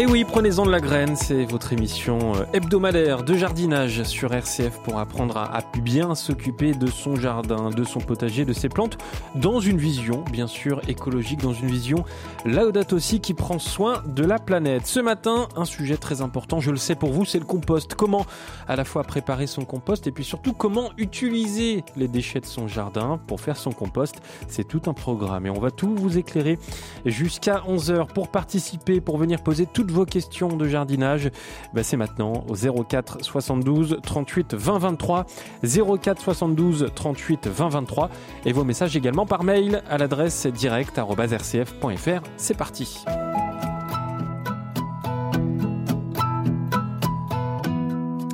Et oui, prenez-en de la graine, c'est votre émission euh, hebdomadaire de jardinage sur RCF pour apprendre à, bien s'occuper de son jardin, de son potager, de ses plantes, dans une vision, bien sûr, écologique, dans une vision Laudato aussi qui prend soin de la planète. Ce matin, un sujet très important, je le sais pour vous, c'est le compost. Comment à la fois préparer son compost et puis surtout comment utiliser les déchets de son jardin pour faire son compost. C'est tout un programme et on va tout vous éclairer jusqu'à 11h pour participer, pour venir poser toutes vos questions de jardinage, bah, c'est maintenant au 04 72 38 20 23. 04 72 38 20 23. Et vos messages également par mail à l'adresse direct.rcf.fr. C'est parti.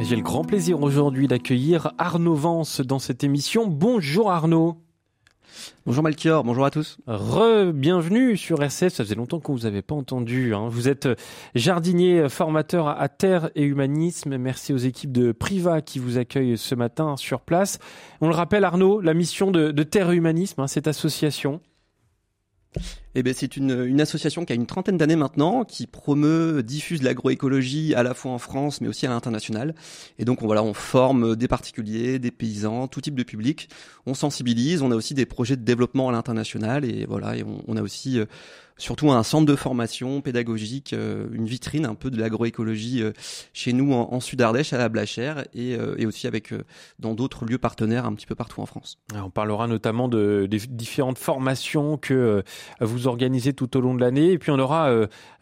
J'ai le grand plaisir aujourd'hui d'accueillir Arnaud Vance dans cette émission. Bonjour Arnaud. Bonjour Malchior, bonjour à tous. Re-bienvenue sur RCF, ça faisait longtemps qu'on vous avait pas entendu. Hein. Vous êtes jardinier, formateur à Terre et Humanisme. Merci aux équipes de Priva qui vous accueillent ce matin sur place. On le rappelle Arnaud, la mission de, Terre et Humanisme, hein, cette association, eh bien, c'est une, une, association qui a une trentaine d'années maintenant, qui promeut, diffuse l'agroécologie à la fois en France, mais aussi à l'international. Et donc, on, voilà, on forme des particuliers, des paysans, tout type de public. On sensibilise. On a aussi des projets de développement à l'international. Et voilà, et on, on a aussi euh, surtout un centre de formation pédagogique, euh, une vitrine un peu de l'agroécologie euh, chez nous en, Sud-Ardèche, à la Blachère, et, euh, aussi avec dans d'autres lieux partenaires un petit peu partout en France. on parlera notamment de, des différentes formations que vous organisez tout au long de l'année, et puis on aura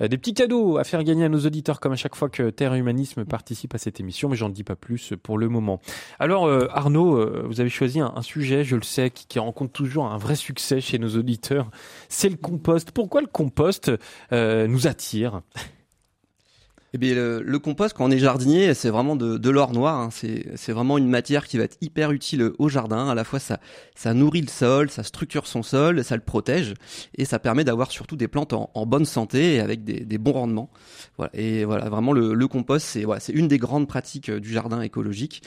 des petits cadeaux à faire gagner à nos auditeurs, comme à chaque fois que Terre Humanisme participe à cette émission, mais j'en dis pas plus pour le moment. Alors Arnaud, vous avez choisi un, un, sujet, je le sais, qui, qui rencontre toujours un vrai succès chez nos auditeurs, c'est le compost. Pourquoi le compost euh, nous attire? Eh bien, le, compost, quand on est jardinier, c'est vraiment de, l'or noir. Hein. C'est vraiment une matière qui va être hyper utile au jardin. À la fois, ça, nourrit le sol, ça structure son sol, ça le protège, et ça permet d'avoir surtout des plantes en, bonne santé et avec des, bons rendements. Et voilà, vraiment, le, compost, c'est une des grandes pratiques euh, du jardin écologique.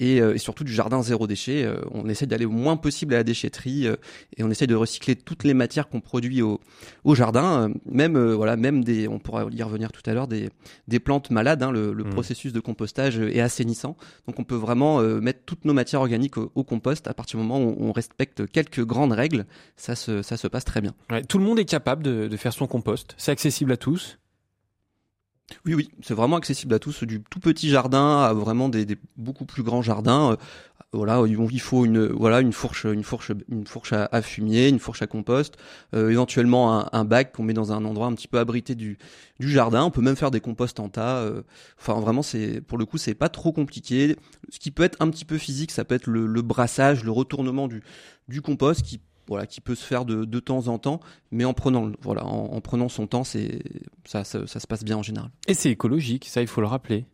Euh, et, surtout du jardin zéro déchet. Euh, on essaie d'aller au moins possible à la déchetterie euh, et on essaie de recycler toutes les matières qu'on produit au, au jardin, même voilà, même des, on pourra y revenir tout à l'heure, des, des plantes malades. Hein, le, mmh. processus de compostage est assainissant, donc on peut vraiment mettre toutes nos matières organiques au, compost à partir du moment où on respecte quelques grandes règles. Ça se, ça se passe très bien. tout le monde est capable de, de faire son compost. C'est accessible à tous. Oui, oui, c'est vraiment accessible à tous, du tout petit jardin à vraiment des, beaucoup plus grands jardins. Euh, voilà, il faut une voilà une fourche, une fourche, une fourche à, fumier, une fourche à compost, euh, éventuellement un, bac qu'on met dans un endroit un petit peu abrité du, du jardin. On peut même faire des composts en tas. Euh, enfin, vraiment, c'est pour le coup, c'est pas trop compliqué. Ce qui peut être un petit peu physique, ça peut être le, le brassage, le retournement du du compost qui voilà, qui peut se faire de, de temps en temps, mais en prenant, voilà, en, prenant son temps, c'est ça, ça, ça se passe bien en général. Et c'est écologique, ça il faut le rappeler.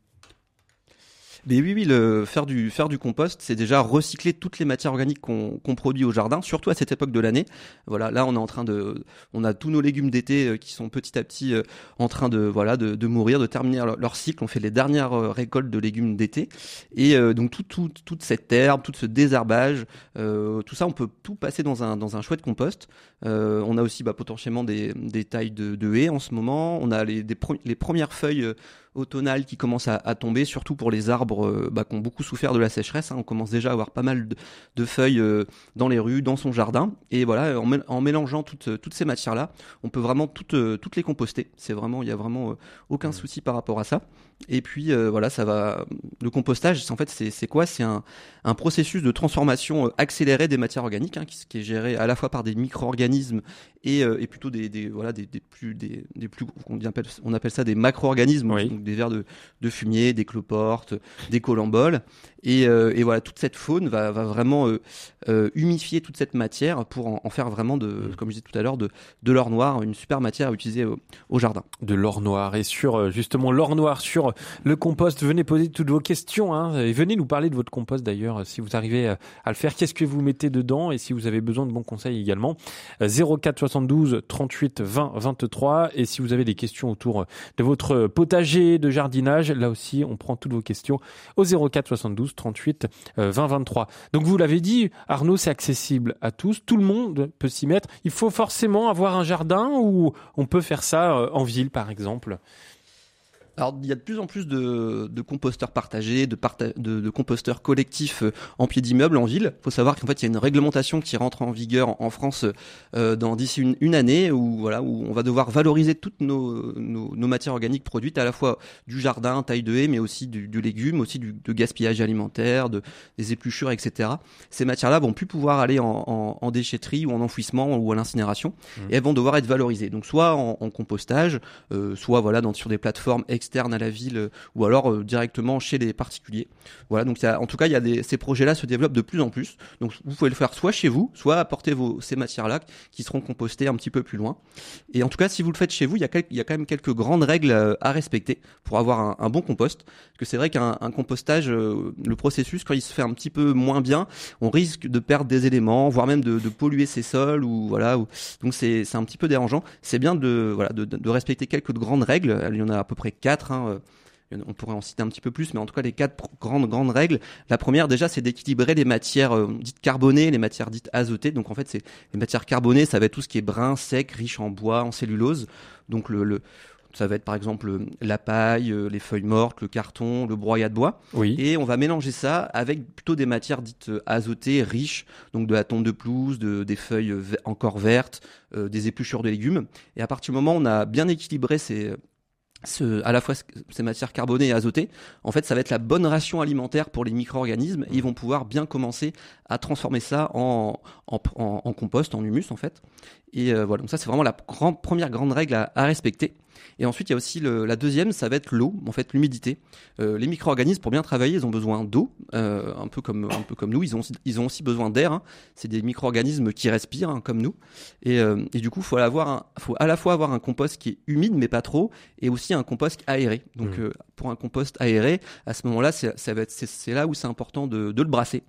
Mais oui, oui, le, faire du faire du compost, c'est déjà recycler toutes les matières organiques qu'on produit au jardin, surtout à cette époque de l'année. Voilà, là, on est en train de, on a tous nos légumes d'été euh, qui sont petit à petit euh, en train de voilà de, de mourir, de terminer leur, cycle. On fait les dernières euh, récoltes de légumes d'été, et donc tout, tout, toute cette herbe, tout ce désherbage, tout ça, on peut tout passer dans un dans un chouette compost. on a aussi bah, potentiellement des, des tailles de, de haies en ce moment. On a les, des les premières feuilles automnale qui commence à, tomber, surtout pour les arbres euh, bah, qui ont beaucoup souffert de la sécheresse. Hein. On commence déjà à avoir pas mal de, feuilles euh, dans les rues, dans son jardin. Et voilà, en, mélangeant toutes, toutes ces matières-là, on peut vraiment toutes, euh, toutes les composter. C'est vraiment, il y a vraiment aucun souci par rapport à ça. Et puis voilà, ça va. Le compostage, en fait, c'est quoi? C'est un, un, processus de transformation accélérée des matières organiques, hein, qui, qui, est géré à la fois par des micro-organismes et, et, plutôt des, des voilà des, des, plus des, des plus on appelle, on appelle ça des macro-organismes, des vers de, de, fumier, des cloportes, des colamboles. Et, euh, et, voilà, toute cette faune va, va vraiment euh, euh, humifier toute cette matière pour en, faire vraiment, de, mm. comme je disais tout à l'heure, de, de l'or noir, une super matière à utiliser au, jardin. De l'or noir. Et sur justement l'or noir, sur le compost, venez poser toutes vos questions. Hein, et venez nous parler de votre compost d'ailleurs, si vous arrivez à, le faire. Qu'est-ce que vous mettez dedans? Et si vous avez besoin de bons conseils également. 04 72 38 20 23. Et si vous avez des questions autour de votre potager, de jardinage. Là aussi, on prend toutes vos questions au 04 72 38 20 23. Donc vous l'avez dit, Arnaud, c'est accessible à tous. Tout le monde peut s'y mettre. Il faut forcément avoir un jardin ou on peut faire ça euh, en ville, par exemple? Alors, il y a de plus en plus de, de composteurs partagés, de, de, de, composteurs collectifs euh, en pied d'immeuble en ville. Il faut savoir qu'en fait, il y a une réglementation qui rentre en vigueur en, France euh, dans d'ici une, une, année où voilà où on va devoir valoriser toutes nos, nos, nos, matières organiques produites, à la fois du jardin, taille de haie, mais aussi du, du légume, aussi du de gaspillage alimentaire, de, des épluchures, etc. Ces matières-là vont plus pouvoir aller en, en, en, déchetterie ou en enfouissement ou à l'incinération, mmh. et elles vont devoir être valorisées. Donc soit en, en compostage, euh, soit voilà dans, sur des plateformes externe à la ville euh, ou alors euh, directement chez les particuliers. Voilà, donc en tout cas, il y a ces projets-là se développent de plus en plus. Donc vous pouvez le faire soit chez vous, soit apporter vos, ces matières-là qui seront compostées un petit peu plus loin. Et en tout cas, si vous le faites chez vous, il y a, quand même quelques grandes règles euh, à respecter pour avoir un, bon compost. Parce que c'est vrai qu'un compostage, le processus, quand il se fait un petit peu moins bien, on risque de perdre des éléments, voire même de, polluer ses sols ou voilà. Donc c'est un petit peu dérangeant. C'est bien de voilà de respecter quelques grandes règles. Il y en a à peu près quatre Hein, euh, on pourrait en citer un petit peu plus, mais en tout cas les quatre grandes grandes règles. La première déjà, c'est d'équilibrer les matières euh, dites carbonées, les matières dites azotées. Donc en fait, c'est les matières carbonées, ça va être tout ce qui est brun, sec, riche en bois, en cellulose. Donc le, ça va être par exemple la paille, euh, les feuilles mortes, le carton, le broyat de bois. Oui. Et on va mélanger ça avec plutôt des matières dites azotées, riches, donc de la tonte de pelouse, de, des feuilles encore vertes, des épluchures de légumes. Et à partir du moment où on a bien équilibré ces ce, à la fois ces matières carbonées et azotées, en fait, ça va être la bonne ration alimentaire pour les micro-organismes. Ils vont pouvoir bien commencer à transformer ça en, en, en, compost, en humus, en fait. Et euh, voilà, donc ça, c'est vraiment la première grande règle à, à respecter. Et ensuite, il y a aussi le, la deuxième, ça va être l'eau, en fait, l'humidité. Euh, les micro-organismes, pour bien travailler, ils ont besoin d'eau, euh, un peu comme un peu comme nous. Ils ont ils ont aussi besoin d'air. Hein. C'est des micro-organismes qui respirent hein, comme nous. Et, euh, et, du coup, un, faut à la fois avoir un compost qui est humide mais pas trop, et aussi un compost aéré. Donc, mmh. Euh, pour un compost aéré, à ce moment-là, c'est là où c'est important de, de le brasser.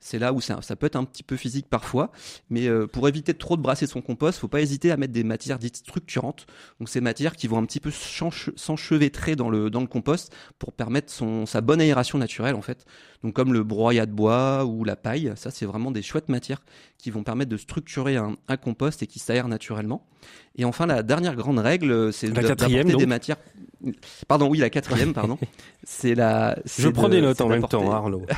C'est là où ça, ça, peut être un petit peu physique parfois, mais euh, pour éviter trop de brasser son compost, faut pas hésiter à mettre des matières dites structurantes. Donc ces matières qui vont un petit peu s'enchevêtrer dans le dans le compost pour permettre son sa bonne aération naturelle en fait. Donc comme le broyat de bois ou la paille, ça c'est vraiment des chouettes matières qui vont permettre de structurer un, un compost et qui s'aèrent naturellement. Et enfin la dernière grande règle, c'est d'apporter des matières. Pardon, oui la quatrième, pardon. c'est la. Je prends des notes en même temps, Arnaud.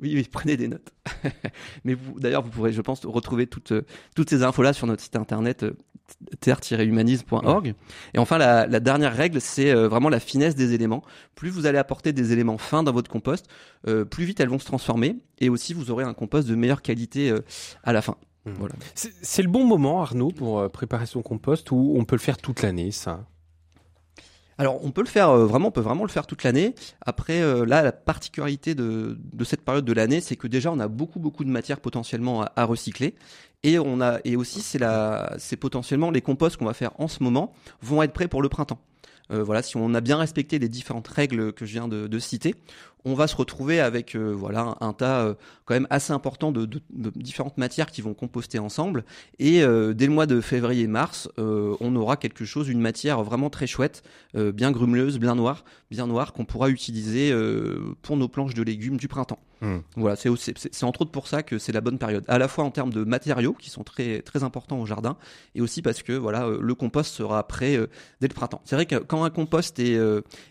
Oui, oui, prenez des notes. Mais vous, d'ailleurs, vous pourrez, je pense, retrouver toutes, euh, toutes ces infos-là sur notre site internet euh, terre-humanisme.org. Et enfin, la, la dernière règle, c'est euh, vraiment la finesse des éléments. Plus vous allez apporter des éléments fins dans votre compost, euh, plus vite elles vont se transformer, et aussi vous aurez un compost de meilleure qualité euh, à la fin. Mmh. Voilà. C'est le bon moment, Arnaud, pour préparer son compost, ou on peut le faire toute l'année, ça? Alors on peut le faire euh, vraiment, on peut vraiment le faire toute l'année. Après euh, là, la particularité de, cette période de l'année, c'est que déjà on a beaucoup beaucoup de matières potentiellement à, recycler. Et on a et aussi c'est la c'est potentiellement les composts qu'on va faire en ce moment vont être prêts pour le printemps. Euh, voilà, si on a bien respecté les différentes règles que je viens de citer, on va se retrouver avec euh, voilà un, tas euh, quand même assez important de, de, de, différentes matières qui vont composter ensemble. Et euh, dès le mois de février-mars, on aura quelque chose, une matière vraiment très chouette, bien grumeleuse, bien noire, bien noire, qu'on pourra utiliser pour nos planches de légumes du printemps. Mmh. Voilà, c'est entre autres pour ça que c'est la bonne période, à la fois en termes de matériaux qui sont très très importants au jardin, et aussi parce que voilà le compost sera prêt dès le printemps. C'est vrai que quand un compost est,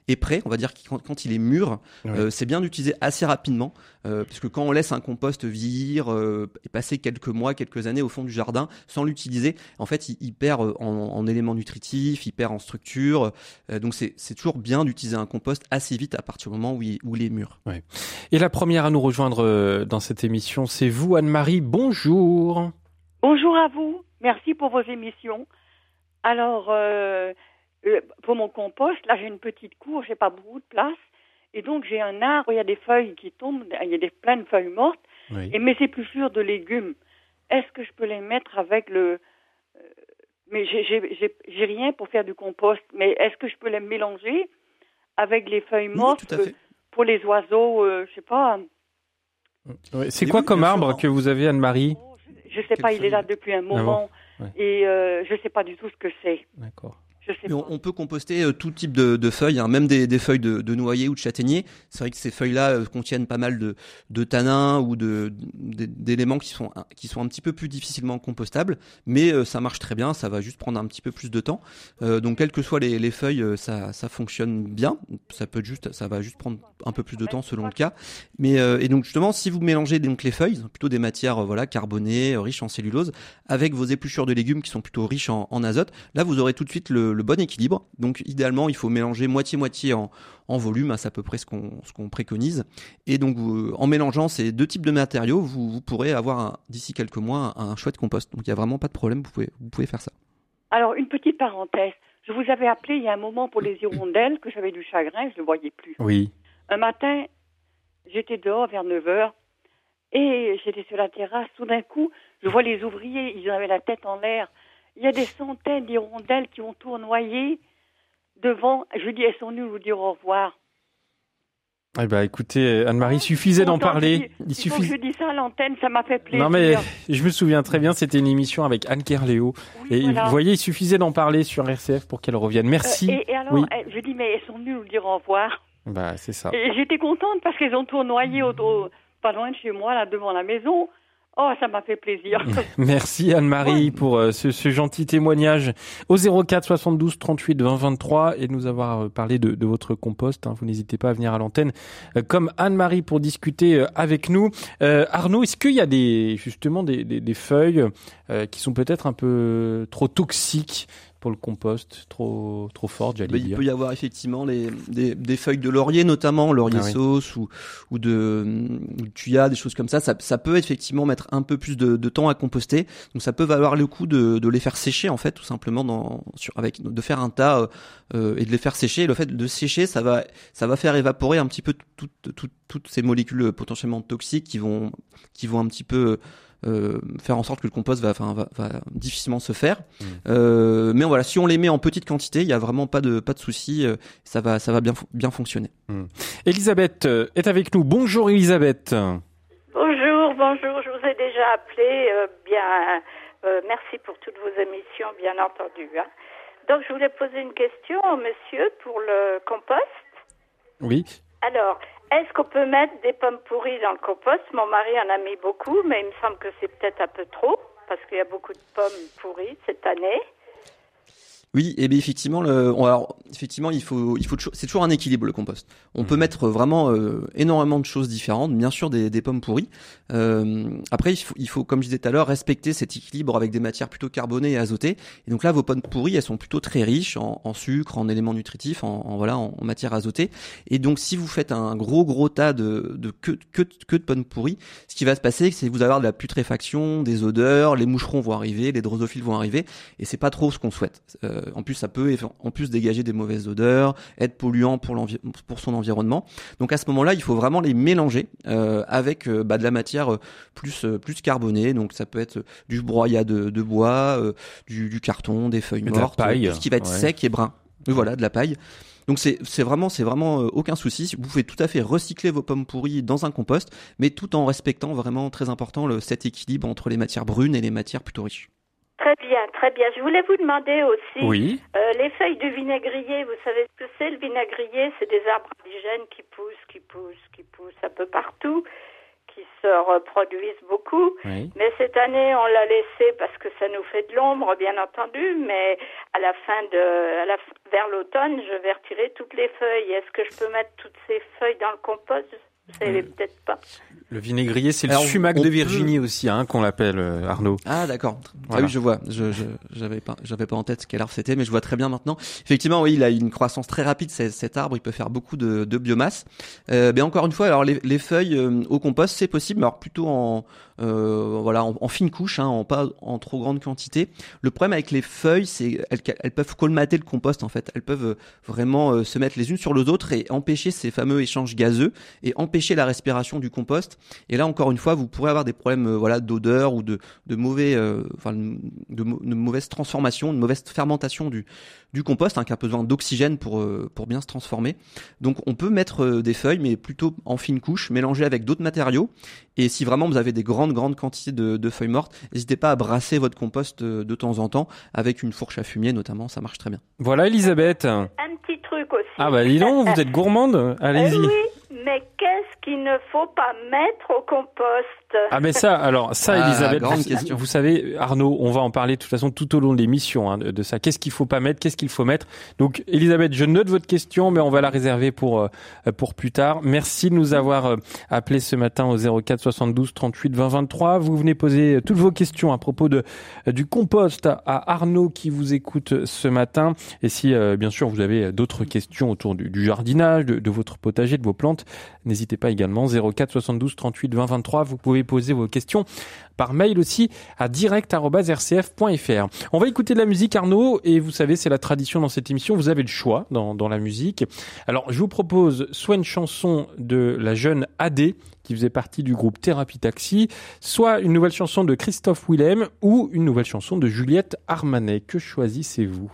est prêt, on va dire quand, quand il est mûr, ouais c'est bien d'utiliser assez rapidement, euh, parce que quand on laisse un compost vieillir euh, et passer quelques mois, quelques années au fond du jardin sans l'utiliser, en fait, il, il perd euh, en, en, éléments nutritifs, il perd en structure. Euh, donc c'est toujours bien d'utiliser un compost assez vite à partir du moment où il, où il est mûr. Ouais. Et la première à nous rejoindre dans cette émission, c'est vous, Anne-Marie. Bonjour. Bonjour à vous. Merci pour vos émissions. Alors, euh, pour mon compost, là j'ai une petite cour, j'ai pas beaucoup de place. Et donc, j'ai un arbre, il y a des feuilles qui tombent, il y a des pleines feuilles mortes, oui. et mes épluchures de légumes. Est-ce que je peux les mettre avec le. Euh, mais j'ai rien pour faire du compost, mais est-ce que je peux les mélanger avec les feuilles mortes oui, pour les oiseaux, euh, je sais pas. Oui. C'est quoi comme arbre que vous avez, Anne-Marie Je ne sais pas, il est là depuis un moment, ouais. et euh, je ne sais pas du tout ce que c'est. D'accord. On, peut composter euh, tout type de, feuilles, hein, même des, feuilles de, noyer ou de châtaignier. C'est vrai que ces feuilles-là euh, contiennent pas mal de, de tanins ou d'éléments qui sont, qui sont un petit peu plus difficilement compostables, mais euh, ça marche très bien. Ça va juste prendre un petit peu plus de temps. donc, quelles que soient les, feuilles, ça, ça fonctionne bien. Ça peut juste, ça va juste prendre un peu plus de temps selon le cas. Mais et donc justement, si vous mélangez donc les feuilles, plutôt des matières voilà carbonées, riches en cellulose, avec vos épluchures de légumes qui sont plutôt riches en, en azote, là vous aurez tout de suite le le bon équilibre. Donc idéalement, il faut mélanger moitié-moitié en, volume, hein, c'est à peu près ce qu'on préconise. Et donc en mélangeant ces deux types de matériaux, vous, pourrez avoir d'ici quelques mois un, chouette compost. Donc il n'y a vraiment pas de problème, vous pouvez, vous pouvez faire ça. Alors une petite parenthèse, je vous avais appelé il y a un moment pour les hirondelles, que j'avais du chagrin, je ne le voyais plus. Oui. Un matin, j'étais dehors vers 9h et j'étais sur la terrasse. Tout d'un coup, je vois les ouvriers, ils avaient la tête en l'air il y a des centaines d'hirondelles qui ont tournoyé devant. Je dis, elles sont venues vous dire au revoir. Eh ben, écoutez, Anne-Marie, il suffisait d'en parler. Il, suffit... je dis ça à l'antenne, ça m'a fait plaisir. Non mais je me souviens très bien, c'était une émission avec Anne Kerléo. et vous voyez, il suffisait d'en parler sur RCF pour qu'elle revienne. Merci. Euh, et, alors, je dis, mais elles sont venues nous dire au revoir. Bah, c'est ça. Et j'étais contente parce qu'elles ont tournoyé pas loin de chez moi, là, devant la maison. Oh, ça m'a fait plaisir. Merci Anne-Marie pour euh, ce, ce, gentil témoignage au 04 72 38 20 23 et de nous avoir euh, parlé de, de votre compost. Hein. Vous n'hésitez pas à venir à l'antenne euh, comme Anne-Marie pour discuter avec nous. Euh, Arnaud, est-ce qu'il y a des justement des, des, des feuilles qui sont peut-être un peu trop toxiques pour le compost trop trop forte, j'allais dire. Il peut y avoir effectivement les, des, des feuilles de laurier notamment, laurier ah sauce ou, ou de, tuya, des choses comme ça. ça. ça. peut effectivement mettre un peu plus de, de, temps à composter. Donc ça peut valoir le coup de, de les faire sécher en fait, tout simplement dans sur avec de faire un tas euh, et de les faire sécher. le fait de sécher, ça va ça va faire évaporer un petit peu toutes toutes toutes ces molécules potentiellement toxiques qui vont qui vont un petit peu euh, faire en sorte que le compost va, va, va difficilement se faire. Mmh. Euh, mais voilà, si on les met en petite quantité, il n'y a vraiment pas de pas de souci, euh, ça va ça va bien bien fonctionner. Mmh. Elisabeth euh, est avec nous. Bonjour Elisabeth. Bonjour, bonjour. Je vous ai déjà appelé. bien, merci pour toutes vos émissions, bien entendu. Hein. Donc je voulais poser une question au monsieur pour le compost. Oui. Alors, est-ce qu'on peut mettre des pommes pourries dans le compost? Mon mari en a mis beaucoup, mais il me semble que c'est peut-être un peu trop, parce qu'il y a beaucoup de pommes pourries cette année. Oui, et bien effectivement, le, alors effectivement, il faut, il faut, c'est toujours un équilibre le compost. On peut mhm. mettre vraiment euh, énormément de choses différentes, bien sûr des, des pommes pourries. Euh, après, il faut, il faut, comme je disais tout à l'heure, respecter cet équilibre avec des matières plutôt carbonées et azotées. Et donc là, vos pommes pourries, elles sont plutôt très riches en, en sucre, en éléments nutritifs, en, en voilà, en, matière azotée. Et donc, si vous faites un gros gros tas de, de que, que, que de pommes pourries, ce qui va se passer, c'est que vous allez avoir de la putréfaction, des odeurs, les moucherons vont arriver, les drosophiles vont arriver, et c'est pas trop ce qu'on souhaite. Euh, euh, en plus, ça peut en plus dégager des mauvaises odeurs, être polluant pour, pour son environnement. Donc à ce moment-là, il faut vraiment les mélanger euh, avec euh, bah, de la matière plus plus carbonée. Donc ça peut être du broyat de, de bois, du, carton, des feuilles mortes, tout ce qui va être sec et brun. Voilà, de la paille. Donc c'est vraiment c'est vraiment aucun souci. Vous pouvez tout à fait recycler vos pommes pourries dans un compost, mais tout en respectant vraiment très important le, cet équilibre entre les matières brunes et les matières plutôt riches. Très bien, très bien. Je voulais vous demander aussi, euh, les feuilles de vinaigrier, vous savez ce que c'est le vinaigrier? C'est des arbres indigènes qui poussent, qui poussent, qui poussent un peu partout, qui se reproduisent beaucoup. Mais cette année, on l'a laissé parce que ça nous fait de l'ombre, bien entendu. Mais à la fin de, à la, vers l'automne, je vais retirer toutes les feuilles. Est-ce que je peux mettre toutes ces feuilles dans le compost? Vous savez euh, peut-être pas. Le vinaigrier, c'est le sumac de Virginie aussi, hein, qu'on l'appelle euh, Arnaud. Ah d'accord. Ah oui, je vois. Je j'avais pas j'avais pas en tête quel arbre c'était, mais je vois très bien maintenant. Effectivement, oui, il a une croissance très rapide. Cet arbre, il peut faire beaucoup de, de biomasse. Euh, mais encore une fois, alors les, les feuilles euh, au compost, c'est possible, mais alors plutôt en euh, voilà, en, fine couche, hein, en pas en trop grande quantité. Le problème avec les feuilles, c'est elles, elles peuvent colmater le compost en fait. Elles peuvent euh, vraiment euh, se mettre les unes sur les autres et empêcher ces fameux échanges gazeux et empêcher la respiration du compost. Et là, encore une fois, vous pourrez avoir des problèmes voilà d'odeur ou de, de mauvais, enfin, de, de mauvaise transformation, de mauvaise fermentation du, du compost hein, qui a besoin d'oxygène pour, euh, pour bien se transformer. Donc on peut mettre euh, des feuilles, mais plutôt en fine couche, mélangées avec d'autres matériaux. Et si vraiment vous avez des grandes, grandes quantités de, de feuilles mortes, n'hésitez pas à brasser votre compost euh, de temps en temps avec une fourche à fumier notamment, ça marche très bien. Voilà Elisabeth. Un petit truc aussi. Ah bah dis donc, vous êtes gourmande, allez-y. oui, mais qu'est-ce qu'il ne faut pas mettre au compost? Ah mais ça, alors ça, ah, Elisabeth, vous, vous, savez, Arnaud, on va en parler de toute façon tout au long de l'émission hein, de, ça. Qu'est-ce qu'il faut pas mettre, qu'est-ce qu'il faut mettre? Donc, Elisabeth, je note votre question, mais on va la réserver pour euh, pour plus tard. Merci de nous avoir euh, appelé ce matin au 04 72 38 20 23. Vous venez poser toutes vos questions à propos de du compost à Arnaud qui vous écoute ce matin. Et si euh, bien sûr vous avez d'autres questions autour du, du jardinage, de, de, votre potager, de vos plantes, n'hésitez pas également 04 72 38 20 23. Vous pouvez poser vos questions par mail aussi à direct.rcf.fr. On va écouter de la musique Arnaud et vous savez c'est la tradition dans cette émission, vous avez le choix dans, dans la musique. Alors je vous propose soit une chanson de la jeune AD qui faisait partie du groupe Thérapie Taxi, soit une nouvelle chanson de Christophe Willem ou une nouvelle chanson de Juliette Armanet. Que choisissez-vous?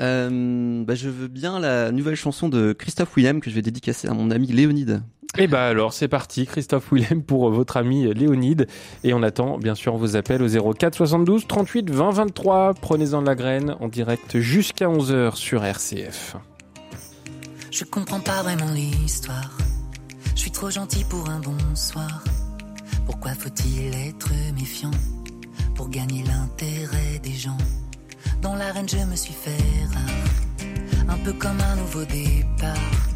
Euh, bah, je veux bien la nouvelle chanson de Christophe Willem que je vais dédicacer à mon ami Léonide. Et eh bah alors c'est parti, Christophe Willem pour votre ami Léonide. Et on attend bien sûr vos appels au 04 72 38 20 23. Prenez-en de la graine en direct jusqu'à 11h sur RCF. Je comprends pas vraiment l'histoire. Je suis trop gentil pour un bonsoir. Pourquoi faut-il être méfiant pour gagner l'intérêt des gens? Dans l'arène, je me suis fait rare, un peu comme un nouveau départ.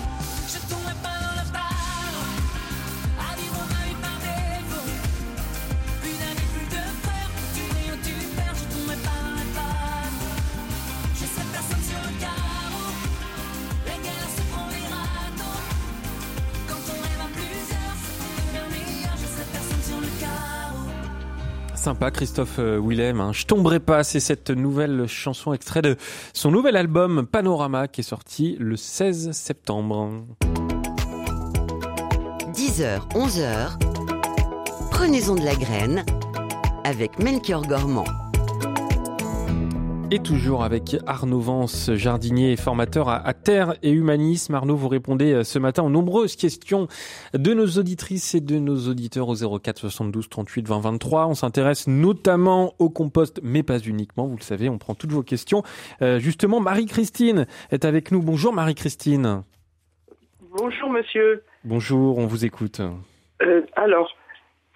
Sympa Christophe euh, Willem, hein. Je tomberai pas, c'est cette nouvelle chanson extrait de son nouvel album Panorama qui est sorti le 16 septembre. 10h, 11h. Prenez-en de la graine avec Melchior Gormand. Et toujours avec Arnaud Vance, jardinier et formateur à, Terre et Humanisme. Arnaud, vous répondez euh, ce matin aux nombreuses questions de nos auditrices et de nos auditeurs au 04 72 38 20 23. On s'intéresse notamment au compost, mais pas uniquement. Vous le savez, on prend toutes vos questions. Euh, justement, Marie-Christine est avec nous. Bonjour Marie-Christine. Bonjour monsieur. Bonjour, on vous écoute. Euh, alors,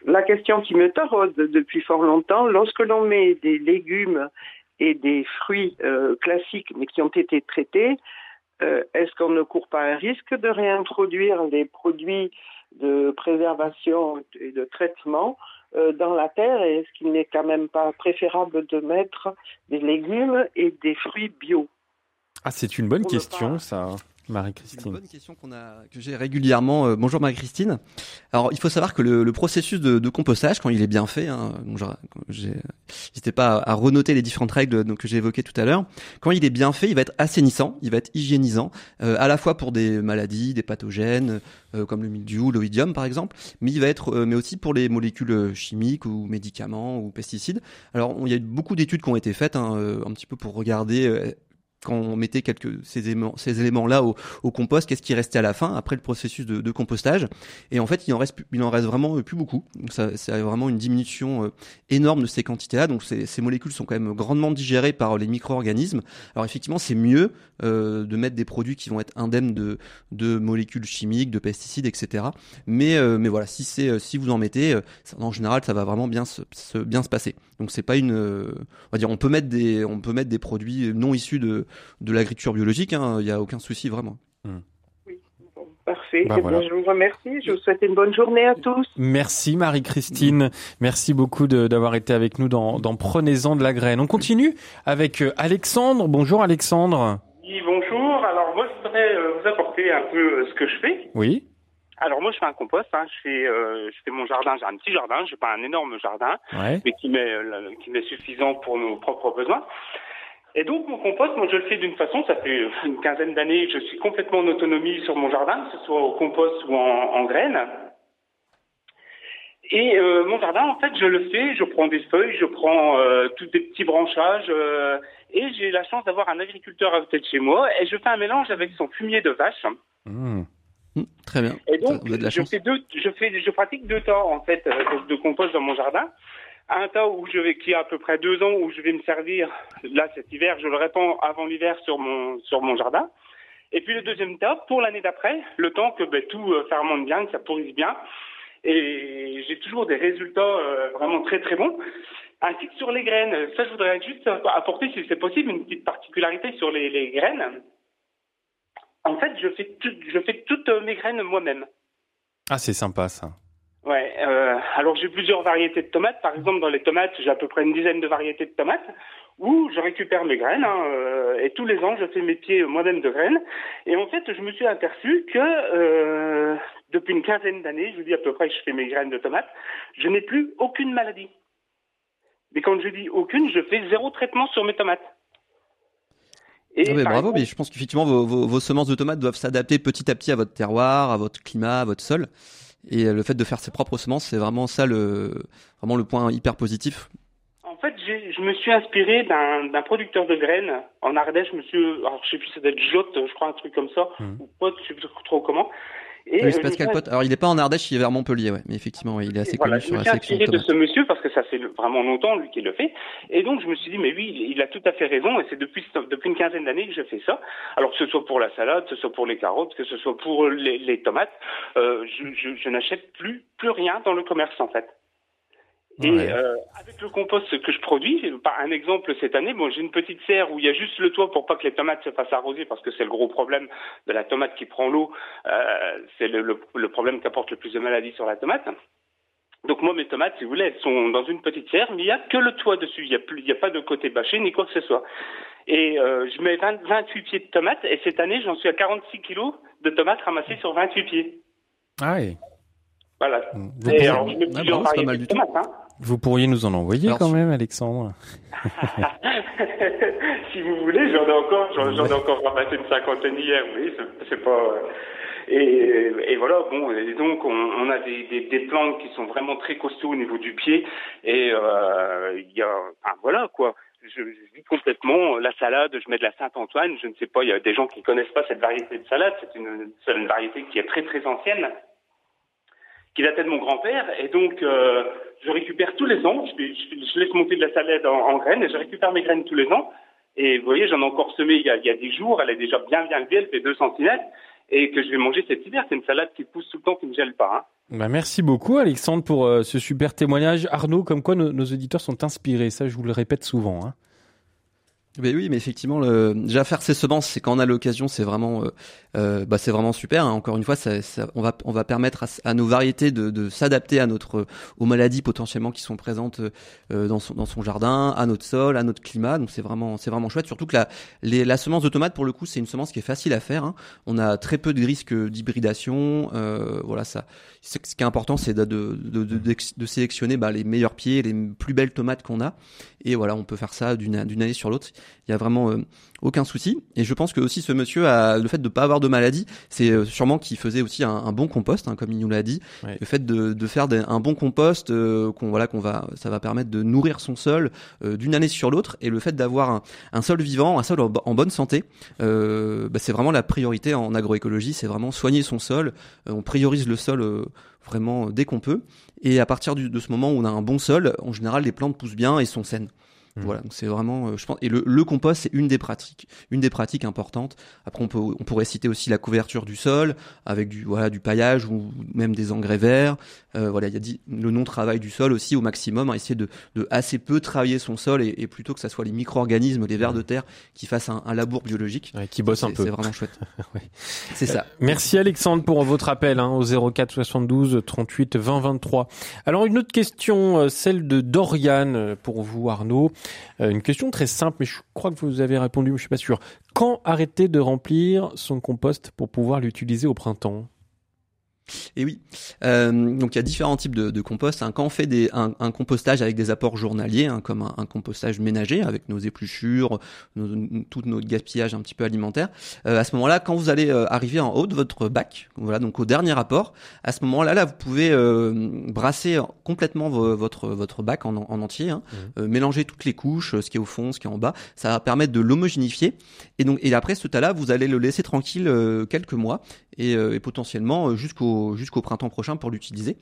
la question qui me taraude depuis fort longtemps, lorsque l'on met des légumes et des fruits euh, classiques mais qui ont été traités, euh, est-ce qu'on ne court pas un risque de réintroduire des produits de préservation et de traitement euh, dans la terre? Et est-ce qu'il n'est quand même pas préférable de mettre des légumes et des fruits bio? Ah, c'est une bonne question, ça. Marie-Christine. C'est une bonne question a, que j'ai régulièrement. Euh, bonjour Marie-Christine. Alors, il faut savoir que le, le processus de, de, compostage, quand il est bien fait, hein, n'hésitez pas à, renoter les différentes règles donc, que j'ai évoquées tout à l'heure. Quand il est bien fait, il va être assainissant, il va être hygiénisant, euh, à la fois pour des maladies, des pathogènes, euh, comme le mildiou, l'oïdium par exemple, mais il va être, mais aussi pour les molécules chimiques ou médicaments ou pesticides. Alors, il y a eu beaucoup d'études qui ont été faites, hein, un petit peu pour regarder quand on mettait quelques ces éléments, ces éléments là au, au compost, qu'est-ce qui restait à la fin après le processus de, de, compostage? Et en fait, il en reste, il en reste vraiment plus beaucoup. Donc c'est vraiment une diminution euh, énorme de ces quantités-là. Donc ces, ces, molécules sont quand même grandement digérées par les micro-organismes. Alors effectivement, c'est mieux euh, de mettre des produits qui vont être indemnes de, de molécules chimiques, de pesticides, etc. Mais euh, mais voilà, si c'est euh, si vous en mettez, en général, ça va vraiment bien se, se bien se passer. Donc c'est pas une, on va dire, on peut mettre des on peut mettre des produits non issus de de l'agriculture biologique, hein, il n'y a aucun souci vraiment. Hmm. Oui, parfait. Bah, je vous remercie. Je vous souhaite une bonne journée à tous. Merci Marie-Christine. Merci beaucoup d'avoir été avec nous dans, Prenez-en de la graine. On continue avec euh, Alexandre. Bonjour Alexandre. Oui, bonjour. Alors moi, je voudrais euh, vous apporter un peu euh, ce que je fais. Oui. Alors moi je fais un compost, hein. je fais je fais mon jardin, j'ai un petit jardin, j'ai pas un énorme jardin, mais qui m'est qui m'est suffisant pour nos propres besoins. Et donc mon compost, moi je le fais d'une façon, ça fait une quinzaine d'années, je suis complètement en autonomie sur mon jardin, que ce soit au compost ou en, graines. Et euh, mon jardin, en fait, je le fais, je prends des feuilles, je prends euh, tous des petits branchages, euh, et j'ai la chance d'avoir un agriculteur à côté de chez moi, et je fais un mélange avec son fumier de vache. Mmh. Mmh, très bien. Et donc, je, fais deux, je, fais, je pratique deux temps en fait de compost dans mon jardin un tas où je vais, qui a à peu près deux ans, où je vais me servir, là cet hiver, je le répands avant l'hiver sur mon, sur mon jardin. Et puis le deuxième tas, pour l'année d'après, le temps que ben, tout euh, fermente bien, que ça pourrisse bien. Et j'ai toujours des résultats euh, vraiment très très bons. Ainsi que sur les graines. Ça, je voudrais juste apporter, si c'est possible, une petite particularité sur les, les graines. En fait, je fais, tout, je fais toutes mes graines moi-même. Ah, c'est sympa ça. Ouais. Euh, alors j'ai plusieurs variétés de tomates. Par exemple, dans les tomates, j'ai à peu près une dizaine de variétés de tomates où je récupère mes graines hein, euh, et tous les ans, je fais mes pieds moi-même de graines. Et en fait, je me suis aperçu que euh, depuis une quinzaine d'années, je vous dis à peu près que je fais mes graines de tomates, je n'ai plus aucune maladie. Mais quand je dis aucune, je fais zéro traitement sur mes tomates. Et ah bravo, mais je pense qu'effectivement vos, vos, vos semences de tomates doivent s'adapter petit à petit à votre terroir, à votre climat, à votre sol. Et le fait de faire ses propres semences, c'est vraiment ça le, vraiment le point hyper positif. En fait, je me suis inspiré d'un producteur de graines en Ardèche, monsieur, alors je sais plus, doit être Jotte, je crois, un truc comme ça, mmh. ou Pote, je sais plus trop comment. Et oui, c'est Pascal Pot. Alors, il n'est pas en Ardèche, il est vers Montpellier, ouais. Mais effectivement, il est assez connu sur la section. Je me suis inspiré de ce monsieur parce que ça fait vraiment longtemps, lui, qui le fait. Et donc, je me suis dit, mais oui, il a tout à fait raison. Et c'est depuis, depuis une quinzaine d'années que je fais ça. Alors, que ce soit pour la salade, que ce soit pour les carottes, que ce soit pour les, les tomates, euh, je, je, je n'achète plus, plus rien dans le commerce, en fait. Et euh, avec le compost que je produis, par un exemple cette année, bon, j'ai une petite serre où il y a juste le toit pour pas que les tomates se fassent arroser parce que c'est le gros problème de la tomate qui prend l'eau. Euh, c'est le, le, problème qui apporte le plus de maladies sur la tomate. Donc moi, mes tomates, si vous voulez, elles sont dans une petite serre, mais il n'y a que le toit dessus. Il n'y a, plus, il y a pas de côté bâché ni quoi que ce soit. Et euh, je mets 20, 28 pieds de tomates et cette année, j'en suis à 46 kilos de tomates ramassées sur 28 pieds. Ah oui. Voilà. Vous et alors, je mets plusieurs ah variétés de tomates. Hein. Vous pourriez nous en envoyer quand même, Alexandre. si vous voulez, j'en ai encore, j'en ai encore ramassé une cinquantaine hier. Oui, c'est pas. Euh, et, et, voilà, bon, et donc on, on a des, des, des, plantes qui sont vraiment très costauds au niveau du pied. Et euh, il y a, voilà quoi. je, vis complètement la salade, je mets de la Saint-Antoine, je ne sais pas, il y a des gens qui connaissent pas cette variété de salade, c'est une, une, variété qui est très très ancienne, qui datait de mon grand-père, et donc euh, je récupère tous les ans, je, laisse monter de la salade en, graines, et je récupère mes graines tous les ans, et vous voyez, j'en ai encore semé il y, a, il y a 10 jours, elle est déjà bien bien levée, elle fait 2 cm, et que je vais manger cet hiver, c'est une salade qui pousse tout le temps, qui ne gèle pas. Hein. Bah merci beaucoup Alexandre pour euh, ce super témoignage. Arnaud, comme quoi nos, nos, auditeurs sont inspirés, ça je vous le répète souvent. Hein. Mais oui, mais effectivement, le... déjà faire ces semences, c'est quand on a l'occasion, c'est vraiment, euh, euh bah, c'est vraiment super. Hein. Encore une fois, ça, ça, on va, on va permettre à, nos variétés de, de s'adapter à notre, aux maladies potentiellement qui sont présentes euh, dans son, dans son jardin, à notre sol, à notre climat. Donc c'est vraiment, c'est vraiment chouette. Surtout que la, les, la semence de tomate, pour le coup, c'est une semence qui est facile à faire. Hein. On a très peu de risques d'hybridation. Euh, voilà, ça. Ce qui est important, c'est de, de, de, de, sélectionner bah, les meilleurs pieds, les plus belles tomates qu'on a. Et voilà, on peut faire ça d'une année sur l'autre. Il y a vraiment euh, aucun souci. Et je pense que aussi ce monsieur a le fait de pas avoir de maladie, c'est euh, sûrement qu'il faisait aussi un, bon compost, hein, comme il nous l'a dit. Le fait de, de faire un bon compost, euh, qu'on voilà, qu'on va, ça va permettre de nourrir son sol d'une année sur l'autre. Et le fait d'avoir un, sol vivant, un sol en, bonne santé, bah, c'est vraiment la priorité en agroécologie. C'est vraiment soigner son sol. on priorise le sol vraiment dès qu'on peut. Et à partir de ce moment où on a un bon sol, en général, les plantes poussent bien et sont saines. Mmh. Voilà, donc c'est vraiment, euh, je pense, et le, le compost c'est une des pratiques, une des pratiques importantes. Après, on peut, on pourrait citer aussi la couverture du sol avec du, voilà, du paillage ou même des engrais verts. Euh, voilà, il y a dit, le non travail du sol aussi au maximum, hein, essayer de, de assez peu travailler son sol et, et plutôt que ça soit les micro-organismes, les vers de mmh. terre qui fassent un, un labour biologique, qui bossent un peu. C'est vraiment chouette. C'est ça. Euh, merci Alexandre pour votre appel hein, au 04 72 38 20 23. Alors une autre question, celle de Dorian pour vous Arnaud. Euh, une question très simple, mais je crois que vous avez répondu, mais je suis pas sûr. Quand arrêter de remplir son compost pour pouvoir l'utiliser au printemps? Et oui, euh, donc il y a différents types de, de compost. Hein. Quand on fait des, un, un, compostage avec des apports journaliers, hein, comme un, un, compostage ménager avec nos épluchures, nos, tout notre gaspillage un petit peu alimentaire, euh, à ce moment-là, quand vous allez euh, arriver en haut de votre bac, voilà, donc au dernier apport, à ce moment-là, là, vous pouvez euh, brasser complètement votre votre bac en, en entier, hein, mmh. euh, mélanger toutes les couches, ce qui est au fond, ce qui est en bas. Ça va permettre de l'homogénéifier. Et donc, et après ce tas-là, vous allez le laisser tranquille quelques mois et, et potentiellement jusqu'au jusqu'au printemps prochain pour l'utiliser.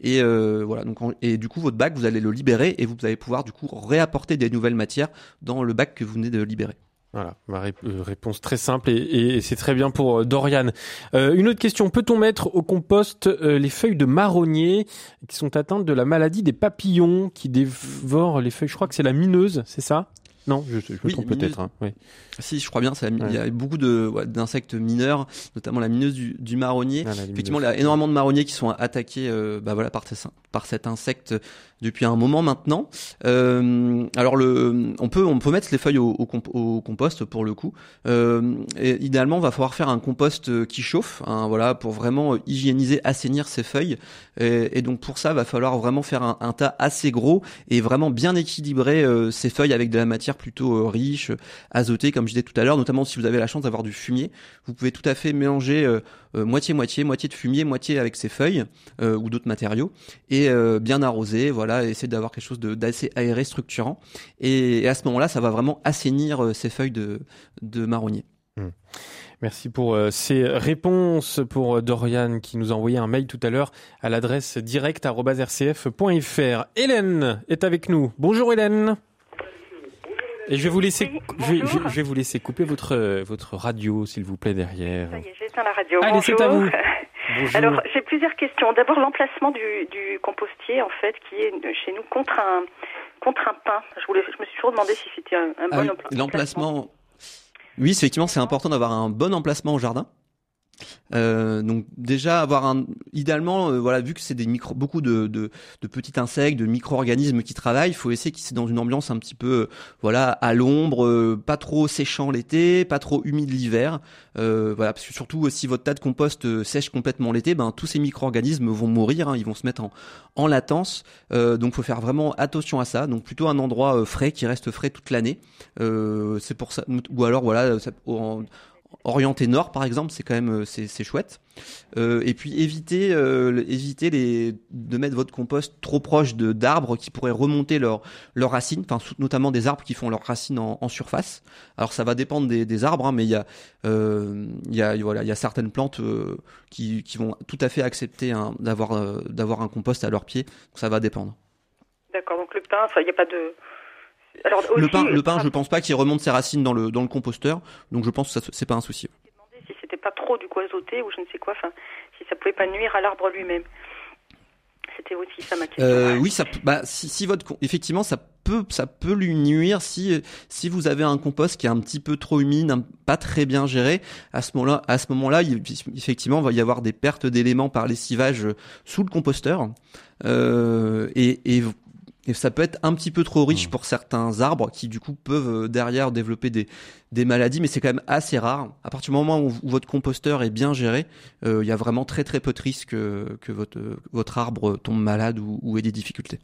Et euh, voilà. Donc et du coup votre bac vous allez le libérer et vous allez pouvoir du coup réapporter des nouvelles matières dans le bac que vous venez de libérer. Voilà, ma euh, réponse très simple et, c'est très bien pour euh, Dorian. une autre question, peut-on mettre au compost les feuilles de marronnier qui sont atteintes de la maladie des papillons qui dévorent les feuilles? Je crois que c'est la mineuse, c'est ça? Non, je, je me trompe peut-être. Hein, oui. Si, je crois bien. Il y a beaucoup d'insectes mineurs, notamment la mineuse du, du marronnier. Ah, Effectivement, il y a énormément de marronniers qui sont attaqués, euh, bah voilà, par, par cet insecte depuis un moment maintenant. Euh, alors le, on peut on peut mettre les feuilles au, au, compost pour le coup. Euh, et idéalement, on va falloir faire un compost qui chauffe, hein, voilà, pour vraiment hygiéniser, assainir ces feuilles. Et, et, donc pour ça, va falloir vraiment faire un, un, tas assez gros et vraiment bien équilibrer euh, ces feuilles avec de la matière plutôt euh, riche, azotée, comme je disais tout à l'heure. Notamment si vous avez la chance d'avoir du fumier, vous pouvez tout à fait mélanger euh, moitié moitié, moitié de fumier, moitié avec ces feuilles ou d'autres matériaux et bien arroser. Voilà essayer d'avoir quelque chose d'assez aéré, structurant. Et, à ce moment-là, ça va vraiment assainir euh, ces feuilles de, de marronnier. Hmm. Merci pour euh, ces réponses pour euh, Dorian qui nous a envoyé un mail tout à l'heure à l'adresse direct.rcf.fr. Hélène est avec nous. Bonjour Hélène. Et je vais vous laisser, je, vais, vous laisser couper votre votre radio, s'il vous plaît, derrière. Ça y est, j'éteins la radio. Allez, c'est à vous. Alors, j'ai plusieurs questions. D'abord, l'emplacement du, du, compostier, en fait, qui est chez nous contre un, contre un pain. Je, voulais, je me suis toujours demandé si c'était un, un bon ah L'emplacement. Oui, effectivement, c'est important d'avoir un bon emplacement au jardin. Euh, donc déjà avoir un, idéalement, euh, voilà, vu que c'est des micro, beaucoup de, de, de petits insectes, de micro-organismes qui travaillent, il faut essayer qu'ils soient dans une ambiance un petit peu, euh, voilà, à l'ombre, pas trop séchant l'été, pas trop humide l'hiver. voilà, parce que surtout si votre tas de compost sèche complètement l'été, ben tous ces micro-organismes vont mourir, hein, ils vont se mettre en, en latence. donc faut faire vraiment attention à ça. Donc plutôt un endroit frais qui reste frais toute l'année. c'est pour ça, ou alors voilà, ça, en, orienté nord par exemple, c'est quand même c'est chouette. Euh, et puis éviter, euh, éviter les, de mettre votre compost trop proche de d'arbres qui pourraient remonter leurs leurs racines, enfin notamment des arbres qui font leurs racines en, en surface. Alors ça va dépendre des, des arbres, hein, mais il y a euh, il y a voilà il y a certaines plantes euh, qui, qui vont tout à fait accepter d'avoir euh, d'avoir un compost à leurs pieds. Ça va dépendre. D'accord. Donc le pain, il n'y a pas de alors, le pain, le pain, je pense pas qu'il remonte ses racines dans le dans le composteur, donc je pense que c'est pas un souci pas trop du coup azoté ou je ne sais quoi, enfin, si ça pouvait pas nuire à l'arbre lui-même. C'était aussi ça ma question. Euh, oui, ça, bah, si, si votre, effectivement, ça peut, ça peut lui nuire si, si vous avez un compost qui est un petit peu trop humide, pas très bien géré. À ce moment-là, à ce moment-là, effectivement, il va y avoir des pertes d'éléments par lessivage sous le composteur. Euh, et, et et ça peut être un petit peu trop riche mmh. pour certains arbres qui du coup peuvent euh, derrière développer des, des maladies, mais c'est quand même assez rare. À partir du moment où, votre composteur est bien géré, euh, il y a vraiment très très peu de risques que, que votre, votre arbre tombe malade ou, ait des difficultés.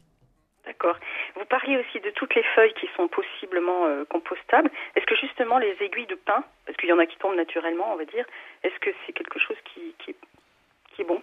D'accord. Vous parliez aussi de toutes les feuilles qui sont possiblement euh, compostables. Est-ce que justement les aiguilles de pin, parce qu'il y en a qui tombent naturellement, on va dire, est-ce que c'est quelque chose qui, qui, qui est bon?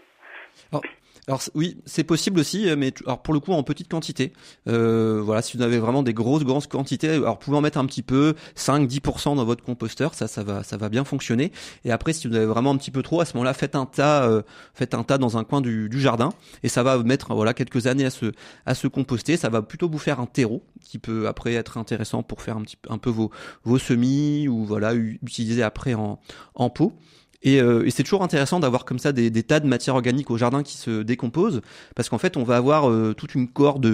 Alors oui, c'est possible aussi, euh, mais alors pour le coup en petite quantité. Euh, voilà, si vous avez vraiment des grosses grosses quantités, alors pouvez en mettre un petit peu, 5-10% dans votre composteur, ça ça va ça va bien fonctionner. Et après, si vous avez vraiment un petit peu trop, à ce moment-là, faites un tas, euh, faites un tas dans un coin du, du, jardin, et ça va mettre voilà quelques années à se à se composter. Ça va plutôt vous faire un terreau qui peut après être intéressant pour faire un petit un peu vos vos semis ou voilà utiliser après en en pot. Et, euh, et c'est toujours intéressant d'avoir comme ça des, tas de matières organiques au jardin qui se décomposent, parce qu'en fait, on va avoir euh, toute une corde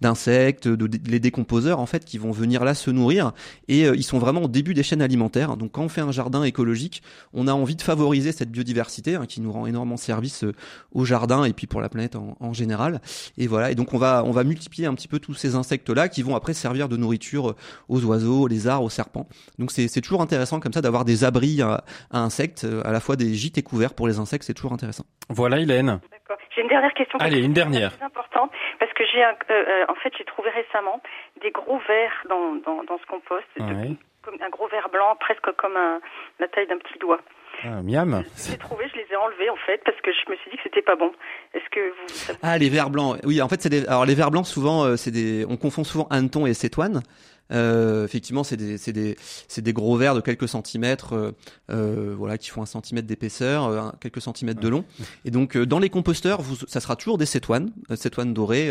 d'insectes, de, de, les décomposeurs en fait, qui vont venir là se nourrir, et euh, ils sont vraiment au début des chaînes alimentaires. Donc, quand on fait un jardin écologique, on a envie de favoriser cette biodiversité hein, qui nous rend énormément service au jardin et puis pour la planète en, en, général. Et voilà. Et donc, on va on va multiplier un petit peu tous ces insectes là qui vont après servir de nourriture aux oiseaux, aux lézards, aux serpents. Donc, c'est toujours intéressant comme ça d'avoir des abris à insectes à la fois des gîtes et couverts pour les insectes, c'est toujours intéressant. Voilà, Hélène. D'accord. J'ai une dernière question. Allez, une dernière. C'est importante parce que j'ai, euh, euh, en fait, j'ai trouvé récemment des gros vers dans, dans, dans ce compost, comme un gros ver blanc, presque comme un, la taille d'un petit doigt. Ah, miam. Je les ai trouvés, je les ai enlevés en fait parce que je me suis dit que c'était pas bon. Est-ce que vous Ah les vers blancs. Oui, en fait c'est des alors les vers blancs souvent euh, c'est des on confond souvent hanneton et cétoine. Euh, effectivement, c'est des, des, des, gros vers de quelques centimètres, euh, euh, voilà, qui font un centimètre d'épaisseur, euh, quelques centimètres de long. Et donc, dans les composteurs, vous, ça sera toujours des cétoines, cétoines dorées.